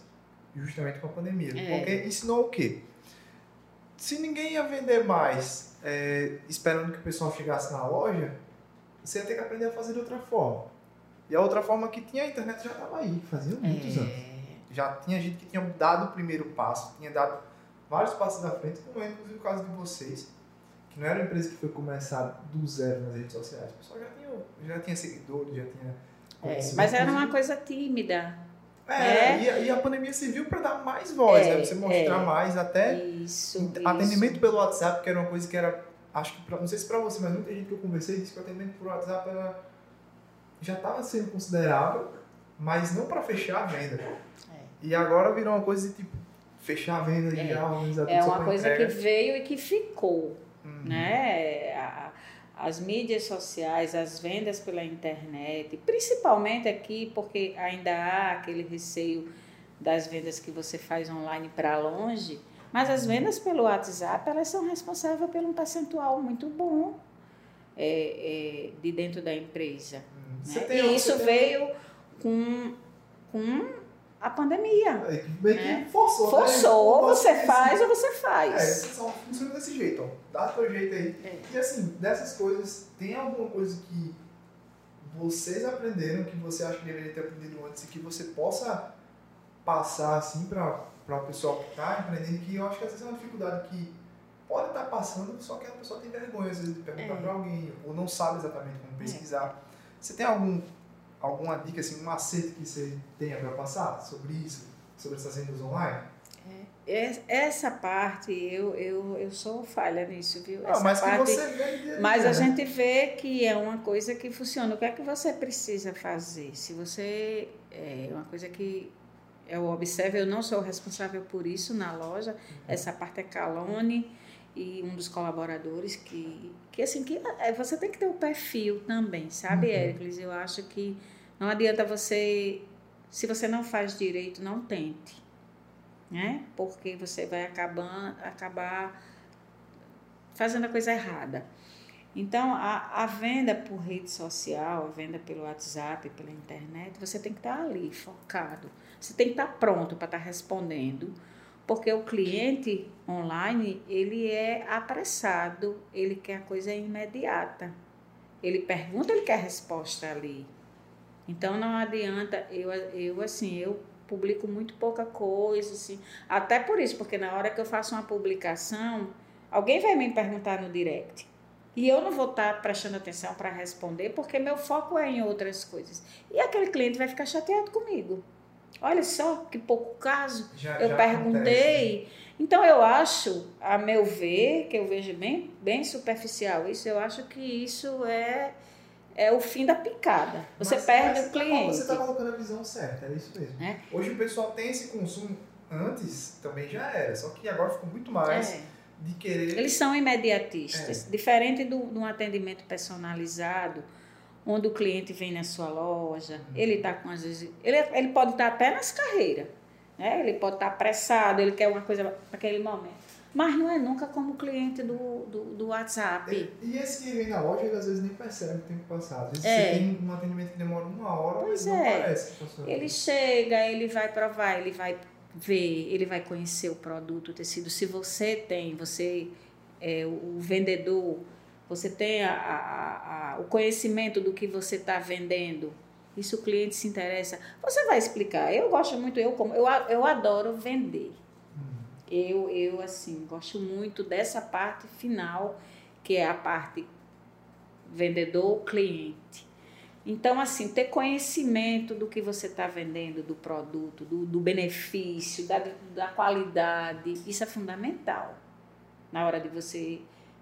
S3: justamente com a pandemia. É. Porque ensinou o quê? se ninguém ia vender mais é, esperando que o pessoal chegasse na loja, você ia ter que aprender a fazer de outra forma. E a outra forma que tinha a internet já estava aí, fazia muitos é... anos. Já tinha gente que tinha dado o primeiro passo, tinha dado vários passos à frente, como é inclusive o caso de vocês, que não era uma empresa que foi começar do zero nas redes sociais. O pessoal já tinha, já tinha seguidores, já tinha.
S2: É, mas era uma coisa tímida.
S3: É, é. E, a, e, a pandemia serviu para dar mais voz, é, né? Você mostrar é. mais até
S2: isso,
S3: atendimento
S2: isso.
S3: pelo WhatsApp, que era uma coisa que era, acho que, pra, não sei se para você, mas muita gente que eu conversei disse que o atendimento por WhatsApp era, já estava sendo considerável, mas não para fechar a venda. É. E agora virou uma coisa de tipo, fechar a venda e já
S2: organizar É uma coisa entrega. que veio e que ficou, uhum. né? A, as mídias sociais, as vendas pela internet, principalmente aqui, porque ainda há aquele receio das vendas que você faz online para longe, mas as vendas pelo WhatsApp, elas são responsáveis por um percentual muito bom é, é, de dentro da empresa. Hum. Né? E isso veio com, com a pandemia.
S3: É, meio né? que forçou.
S2: Né? Forçou, né? ou você faz ou você faz.
S3: É, só funciona desse jeito, ó. Dá teu jeito aí. É. E assim, dessas coisas, tem alguma coisa que vocês aprenderam que você acha que deveria ter aprendido antes e que você possa passar assim para o pessoal que está empreendendo, que eu acho que às vezes é uma dificuldade que pode estar tá passando, só que a pessoa tem vergonha às vezes de perguntar é. para alguém ou não sabe exatamente como é. pesquisar. Você tem algum alguma dica, assim, um macete que você tenha para passar sobre isso, sobre essas vendas online?
S2: É, essa parte, eu, eu, eu sou falha nisso, viu?
S3: Mas parte, que você vê
S2: Mas a né? gente vê que é uma coisa que funciona. O que é que você precisa fazer? Se você. É uma coisa que eu observo, eu não sou responsável por isso na loja, uhum. essa parte é Calone e um dos colaboradores que, que assim, que é, você tem que ter o um perfil também, sabe, uhum. Hércules? Eu acho que não adianta você Se você não faz direito, não tente. Né? Porque você vai acabar, acabar fazendo a coisa errada. Então, a, a venda por rede social, a venda pelo WhatsApp, pela internet, você tem que estar ali, focado. Você tem que estar pronto para estar respondendo, porque o cliente online, ele é apressado, ele quer a coisa imediata. Ele pergunta, ele quer resposta ali. Então, não adianta, eu, eu assim, eu publico muito pouca coisa, assim, até por isso, porque na hora que eu faço uma publicação, alguém vai me perguntar no direct, e eu não vou estar prestando atenção para responder, porque meu foco é em outras coisas. E aquele cliente vai ficar chateado comigo. Olha só que pouco caso.
S3: Já,
S2: eu
S3: já
S2: perguntei.
S3: acontece.
S2: Então eu acho, a meu ver, que eu vejo bem, bem superficial isso, eu acho que isso é é o fim da picada. Você
S3: Mas-
S2: perde
S3: mas
S2: o
S3: tá-
S2: cliente.
S3: Você está colocando a visão certa, é isso mesmo.
S2: É.
S3: Hoje o pessoal tem esse consumo, antes também já era, só que agora ficou muito mais
S2: É.
S3: de querer.
S2: Eles são imediatistas,
S3: É.
S2: diferente do, de um atendimento personalizado, onde o cliente vem na sua loja, ele está com às vezes, ele, ele pode estar até nas carreiras, né? Ele pode estar apressado, ele quer uma coisa naquele momento, mas não é nunca como o cliente do, do, do WhatsApp.
S3: E, e esse que vem na loja, ele às vezes nem percebe o tempo passado. Às vezes
S2: É.
S3: você tem um atendimento que demora uma hora,
S2: Pois
S3: mas não
S2: é.
S3: parece que passou.
S2: Ele chega, ele vai provar, ele vai ver, ele vai conhecer o produto, o tecido. Se você tem, você é o vendedor, você tem a, a- a- o conhecimento do que você está vendendo. Isso o cliente se interessa. Você vai explicar. Eu gosto muito, eu como eu, eu adoro vender.
S3: Hum.
S2: Eu, eu assim, gosto muito dessa parte final, que é a parte vendedor-cliente. Então, assim, ter conhecimento do que você está vendendo, do produto, do, do benefício, da, da qualidade, isso é fundamental na hora de você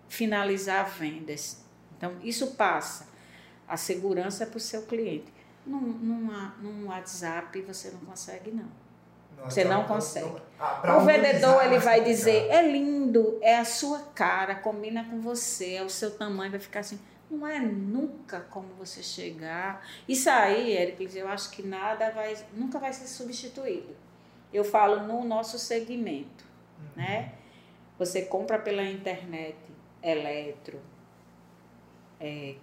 S2: finalizar vendas. Então, isso passa a segurança para o seu cliente. Num, numa, num WhatsApp você não consegue, não. Você não consegue.
S3: Ah, pra
S2: O vendedor ele vai dizer, é lindo, é a sua cara, combina com você, é o seu tamanho, vai ficar assim. Não é nunca como você chegar. Isso aí, Éricles, eu acho que nada vai, nunca vai ser substituído. Eu falo no nosso segmento,
S3: Uhum.
S2: né? Você compra pela internet, eletro, é,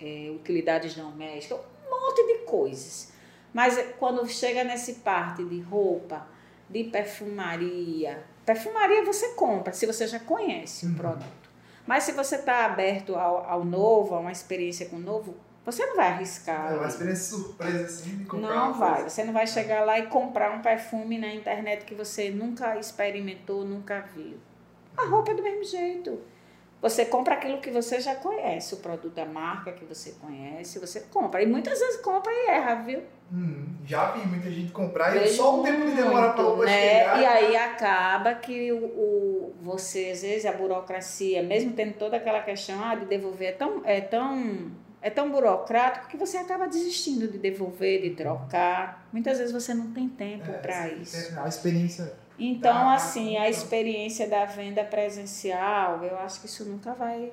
S2: é, utilidades domésticas, um monte de coisas. Mas quando chega nessa parte de roupa, de perfumaria, perfumaria você compra, se você já conhece
S3: Uhum.
S2: o produto. Mas se você está aberto ao, ao novo, a uma experiência com o novo, você não vai arriscar.
S3: É uma experiência surpresa assim de comprar
S2: Não vai. Você não vai chegar lá e comprar um perfume na internet que você nunca experimentou, nunca viu. A roupa é do mesmo jeito. Você compra aquilo que você já conhece, o produto da marca que você conhece, você compra. E muitas vezes compra e erra, viu?
S3: Hum, já vi muita gente comprar e só o tempo de demorar para
S2: né?
S3: chegar.
S2: E aí acaba que o, o- você, às vezes, a burocracia, mesmo tendo toda aquela questão ah, de devolver, é tão, é tão, é tão burocrático que você acaba desistindo de devolver, de trocar. Muitas vezes você não tem tempo
S3: É,
S2: para isso.
S3: A experiência.
S2: Então,
S3: Tá,
S2: assim, a
S3: tá.
S2: experiência da venda presencial, eu acho que isso nunca vai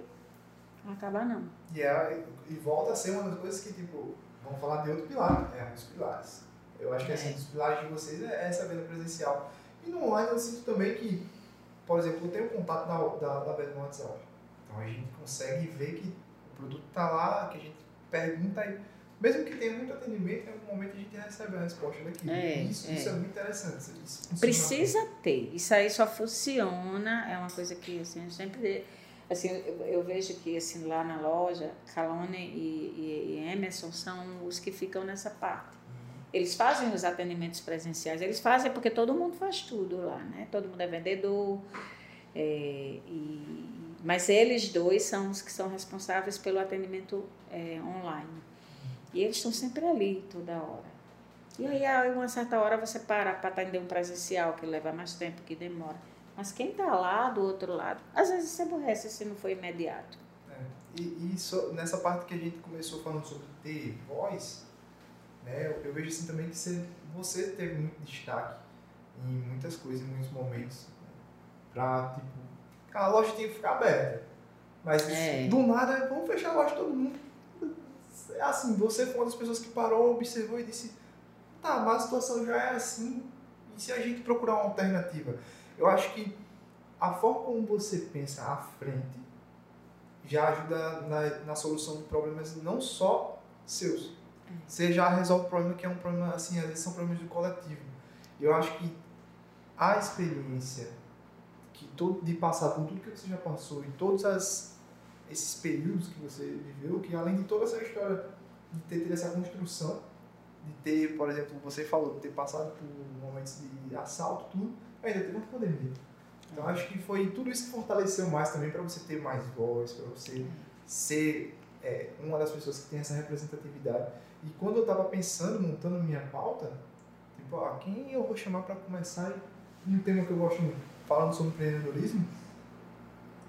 S2: acabar, não.
S3: E, é, e volta a ser uma das coisas que, tipo, vamos falar de outro pilar, é um dos pilares. Eu acho que assim,
S2: É.
S3: um dos pilares de vocês é essa venda presencial. E no online eu sinto também que, por exemplo, eu tenho contato da, da, da venda no WhatsApp. Então a gente consegue ver que o produto tá lá, que a gente pergunta aí. Mesmo que tenha muito atendimento, em algum momento a gente recebe a resposta daquilo.
S2: É,
S3: isso,
S2: é.
S3: isso é muito interessante.
S2: Precisa ter. Isso aí só funciona. É uma coisa que assim, eu sempre. Assim, eu, eu vejo que assim, lá na loja, Calone e, e, e Emerson são os que ficam nessa parte. Eles fazem os atendimentos presenciais, eles fazem porque todo mundo faz tudo lá, né? Todo mundo é vendedor. é, e, mas eles dois são os que são responsáveis pelo atendimento é, online. E eles estão sempre ali toda hora. E aí, a uma certa hora, você para para atender um presencial, que leva mais tempo, que demora. Mas quem está lá do outro lado, às vezes se aborrece se não for imediato.
S3: É. E, e so- nessa parte que a gente começou falando sobre ter voz, né, eu, eu vejo assim também que você, você teve muito destaque em muitas coisas, em muitos momentos. Né, pra, tipo, a loja tinha que ficar aberta. Mas
S2: É.
S3: do nada, vamos fechar a loja todo mundo. É Assim, você foi uma das pessoas que parou, observou e disse: tá, mas a situação já é assim, e se a gente procurar uma alternativa? Eu acho que a forma como você pensa à frente já ajuda na, na solução de problemas não só seus. Você já resolve o problema que é um problema, assim, às vezes são problemas do coletivo. Eu acho que a experiência que todo, de passar por tudo que você já passou e todos as, esses períodos que você viveu, que além de toda essa história de ter tido essa construção, de ter, por exemplo, você falou, de ter passado por momentos de assalto, tudo, ainda teve uma pandemia. Então acho que foi tudo isso que fortaleceu mais também para você ter mais voz, para você ser é, uma das pessoas que tem essa representatividade. E quando eu estava pensando, montando minha pauta, tipo, ah, quem eu vou chamar para começar um tema que eu gosto muito, falando sobre empreendedorismo,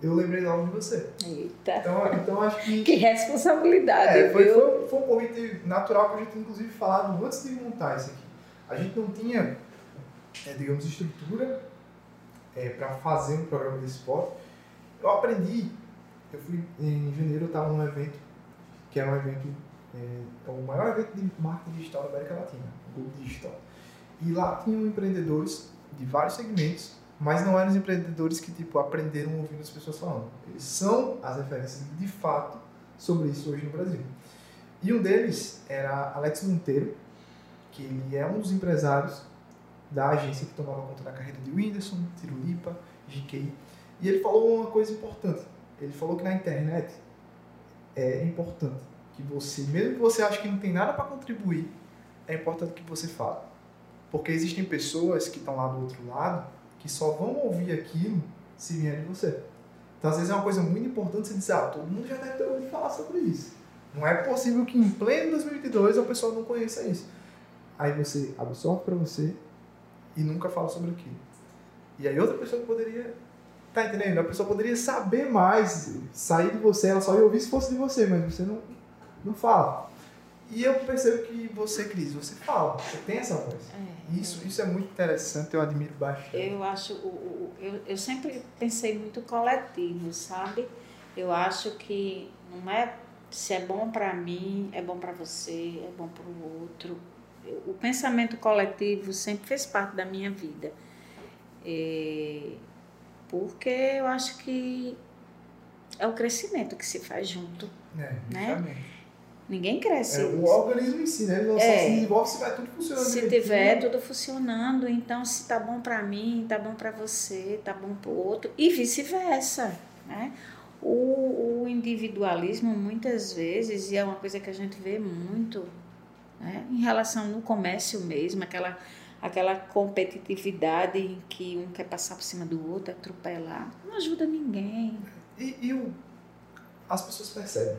S3: eu lembrei logo de você.
S2: Eita.
S3: Então, então acho que.
S2: Que responsabilidade,
S3: É, foi,
S2: viu?
S3: foi, foi um convite natural que a gente, inclusive, falado antes de montar isso aqui. A gente não tinha, é, digamos, estrutura é, para fazer um programa de esporte. Eu aprendi, eu fui em janeiro, eu estava num evento, que era um evento, é, o maior evento de marketing digital da América Latina, o Google Digital. E lá tinham empreendedores de vários segmentos, mas não eram os empreendedores que tipo aprenderam ouvindo as pessoas falando. Eles são as referências de fato sobre isso hoje no Brasil. E um deles era Alex Monteiro, que ele é um dos empresários da agência que tomava conta da carreira de Whindersson, Tirulipa, GK. E ele falou uma coisa importante. Ele falou que na internet é importante que você, mesmo que você ache que não tem nada para contribuir, é importante que você fale. Porque existem pessoas que estão lá do outro lado que só vão ouvir aquilo se vier de você. Então, às vezes é uma coisa muito importante você dizer, ah, todo mundo já deve ter ouvido falar sobre isso. Não é possível que em pleno 2022 a pessoa não conheça isso. Aí você absorve para você e nunca fala sobre aquilo. E aí outra pessoa poderia, tá entendendo? A pessoa poderia saber mais, sair de você, ela só ia ouvir se fosse de você, mas você não, não fala. E eu percebo que você, Cris, você fala, você tem essa voz.
S2: É.
S3: Isso, isso é muito interessante, eu admiro bastante.
S2: Eu acho, o, o- eu, eu sempre pensei muito coletivo, sabe? Eu acho que não é se é bom para mim, é bom para você, é bom para o outro. Eu- O pensamento coletivo sempre fez parte da minha vida. É, porque eu acho que é o crescimento que se faz junto.
S3: É,
S2: Né?
S3: justamente.
S2: Ninguém cresce
S3: É, o organismo em si, né? Ele
S2: É.
S3: se desenvolve se vai tudo funcionando.
S2: Se tiver tudo funcionando, então se tá bom para mim, tá bom para você, tá bom para o outro e vice-versa, né? O, o individualismo muitas vezes e é uma coisa que a gente vê muito, né? Em relação no comércio mesmo, aquela aquela competitividade em que um quer passar por cima do outro, atropelar, não ajuda ninguém.
S3: E, e o, as pessoas percebem.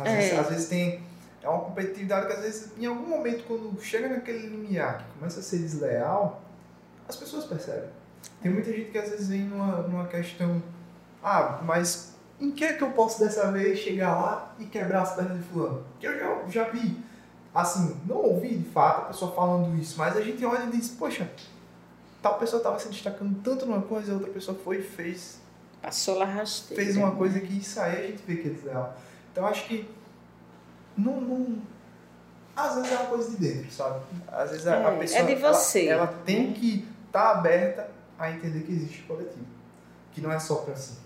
S3: Às,
S2: É.
S3: vezes, às vezes tem. É uma competitividade que às vezes, em algum momento, quando chega naquele limiar que começa a ser desleal, as pessoas percebem. Tem muita gente que às vezes vem numa, numa questão. Ah, mas em que é que eu posso dessa vez chegar lá e quebrar as pernas de fulano? Que eu já, já vi. Assim, não ouvi de fato a pessoa falando isso, mas a gente olha e diz, poxa, tal pessoa estava se destacando tanto numa coisa, a outra pessoa foi e fez
S2: Passou lá rasteira.
S3: fez uma coisa que isso aí a gente vê que é desleal. Então acho que não, não. Às vezes é uma coisa de dentro, sabe? Às vezes a, a
S2: É,
S3: pessoa.
S2: é de você.
S3: Ela, ela tem que estar aberta a entender que existe coletivo. Que não é só pra si.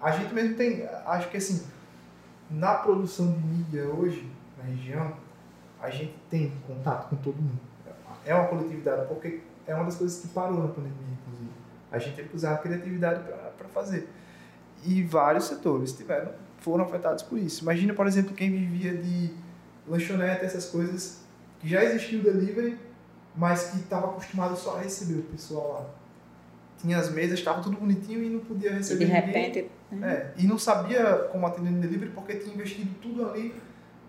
S3: A gente mesmo tem. Acho que assim, na produção de mídia hoje, na região, a gente tem contato com todo mundo. É uma coletividade, porque é uma das coisas que parou na pandemia, inclusive. A gente teve que usar a criatividade para fazer. E vários setores tiveram, foram afetados por isso. Imagina, por exemplo, quem vivia de lanchonete, essas coisas, que já existia o delivery, mas que estava acostumado só a receber o pessoal lá. Tinha as mesas, estava tudo bonitinho e não podia
S2: E
S3: receber
S2: de
S3: ninguém.
S2: repente, né?
S3: É, e não sabia como atender no delivery porque tinha investido tudo ali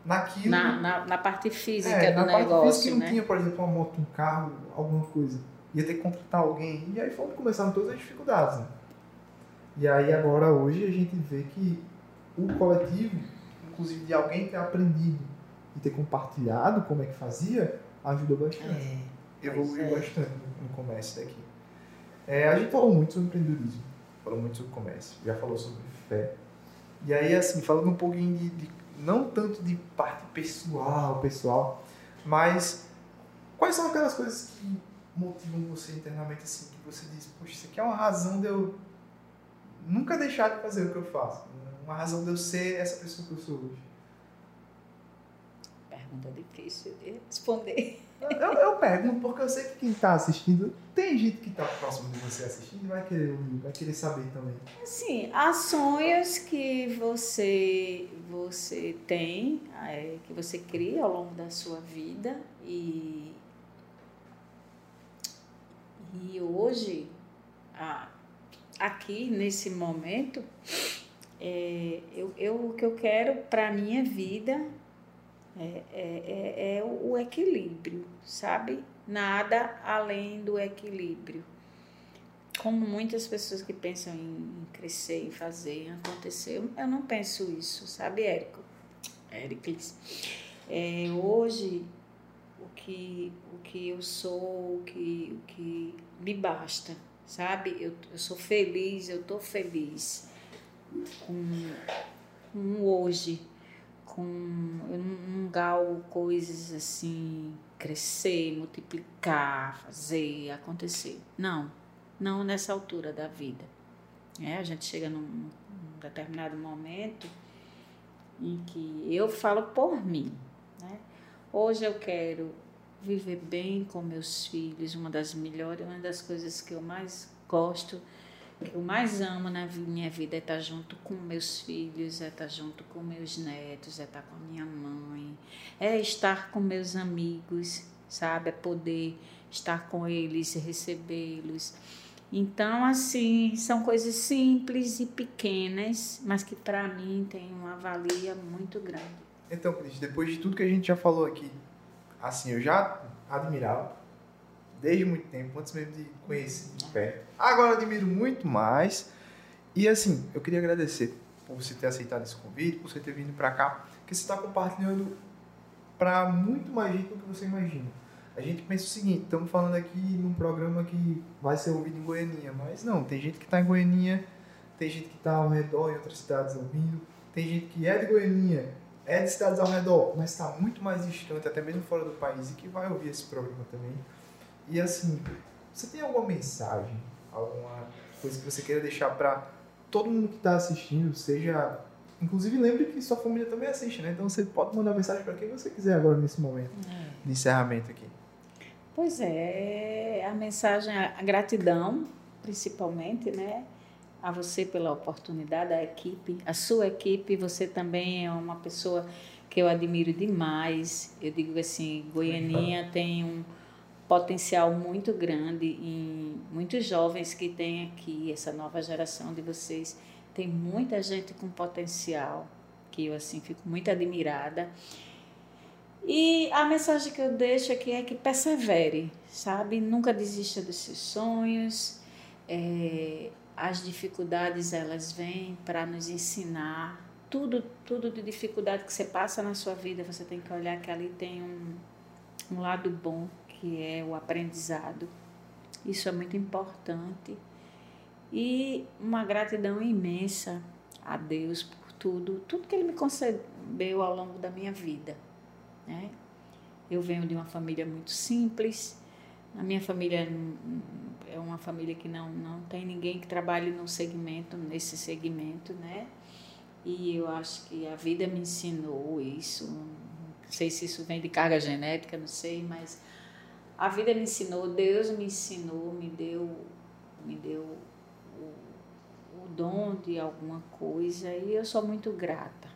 S3: naquilo.
S2: na, na, na parte física
S3: é,
S2: do
S3: na parte
S2: negócio,
S3: física não
S2: né?
S3: tinha, por exemplo, uma moto, um carro, alguma coisa. Ia ter que contratar alguém. E aí foi onde começaram todas as dificuldades. Né? E aí agora hoje a gente vê que o coletivo, inclusive de alguém ter aprendido e ter compartilhado como é que fazia, ajudou bastante.
S2: É,
S3: Evoluiu
S2: é.
S3: bastante no comércio daqui. É, a gente falou muito sobre empreendedorismo, falou muito sobre comércio, já falou sobre fé. E aí, assim, falando um pouquinho de, de- não tanto de parte pessoal, pessoal, mas Quais são aquelas coisas que motivam você internamente assim, que você diz, poxa, isso aqui é uma razão de eu nunca deixar de fazer o que eu faço, uma razão de eu ser essa pessoa que eu sou hoje?
S2: Pergunta difícil de responder.
S3: Eu, eu pergunto porque eu sei que quem está assistindo, tem gente que está próximo de você assistindo e vai querer ouvir, vai querer saber também.
S2: Assim, há sonhos que você, você tem, é, que você cria ao longo da sua vida e, e hoje, aqui nesse momento, é, eu, eu, o que eu quero para a minha vida é, é, é, é o equilíbrio, sabe? Nada além do equilíbrio. Como muitas pessoas que pensam em crescer, em fazer, em acontecer, eu não penso isso, sabe, Érico? Éricles. É, hoje, o que, o que eu sou, o que, o que me basta, sabe? Eu, eu sou feliz, eu tô feliz com, com hoje, com eu não galgo coisas assim, crescer, multiplicar, fazer, acontecer. Não, não nessa altura da vida. É, a gente chega num, num determinado momento em que eu falo por mim. Né? Hoje eu quero viver bem com meus filhos, uma das melhores, uma das coisas que eu mais gosto que eu mais amo na minha vida é estar junto com meus filhos, é estar junto com meus netos, é estar com a minha mãe, é estar com meus amigos, sabe? É poder estar com eles, recebê-los. Então, assim, são coisas simples e pequenas, mas que para mim tem uma valia muito grande.
S3: Então, Cris, depois de tudo que a gente já falou aqui, assim, eu já admirava desde muito tempo, antes mesmo de conhecer de perto. Agora admiro muito mais. E assim, eu queria agradecer por você ter aceitado esse convite, por você ter vindo para cá, que você está compartilhando para muito mais gente do que você imagina. A gente pensa o seguinte, estamos falando aqui num programa que vai ser ouvido em Goianinha, mas não, tem gente que está em Goianinha, tem gente que está ao redor em outras cidades ouvindo, tem gente que é de Goianinha, é de cidades ao redor, mas está muito mais distante, até mesmo fora do país, e que vai ouvir esse programa também. E assim, você tem alguma mensagem, alguma coisa que você queira deixar para todo mundo que está assistindo, seja. Inclusive, lembre que sua família também assiste, né? Então você pode mandar mensagem para quem você quiser agora nesse momento é. de encerramento aqui.
S2: Pois é, a mensagem, a gratidão, principalmente, né? A você pela oportunidade, a equipe, a sua equipe, você também é uma pessoa que eu admiro demais. Eu digo assim, Goianinha tem um potencial muito grande em muitos jovens que tem aqui, essa nova geração de vocês. Tem muita gente com potencial, que eu assim fico muito admirada. E a mensagem que eu deixo aqui é que persevere, sabe? Nunca desista dos seus sonhos. É, as dificuldades elas vêm para nos ensinar. Tudo, tudo de dificuldade que você passa na sua vida, você tem que olhar que ali tem um, um lado bom que é o aprendizado. Isso é muito importante. E uma gratidão imensa a Deus por tudo, tudo que Ele me concedeu ao longo da minha vida. Né? Eu venho de uma família muito simples. A minha família é uma família que não, não tem ninguém que trabalhe no segmento, nesse segmento, né? E eu acho que a vida me ensinou isso. Não sei se isso vem de carga genética, não sei, mas a vida me ensinou, Deus me ensinou, me deu, me deu o, o dom de alguma coisa e eu sou muito grata.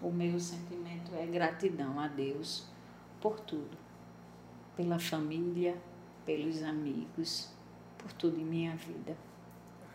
S2: O meu sentimento é gratidão a Deus por tudo, pela família, pelos amigos, por tudo em minha vida.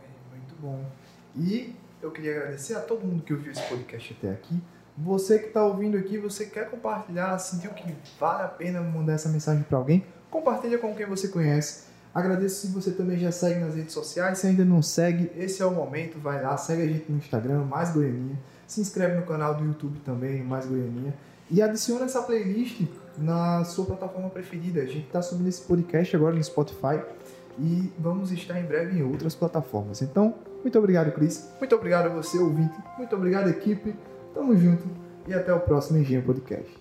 S3: É, muito bom. E eu queria agradecer a todo mundo que ouviu esse podcast até aqui. Você que está ouvindo aqui, você quer compartilhar, sentiu que vale a pena mandar essa mensagem para alguém? Compartilha com quem você conhece. Agradeço se você também já segue nas redes sociais. Se ainda não segue, esse é o momento. Vai lá, segue a gente no Instagram, Mais Goianinha. Se inscreve no canal do YouTube também, Mais Goianinha. E adiciona essa playlist na sua plataforma preferida. A gente está subindo esse podcast agora no Spotify e vamos estar em breve em outras plataformas. Então, muito obrigado, Cris. Muito obrigado a você, ouvinte. Muito obrigado, equipe. Tamo junto e até o próximo Engenho Podcast.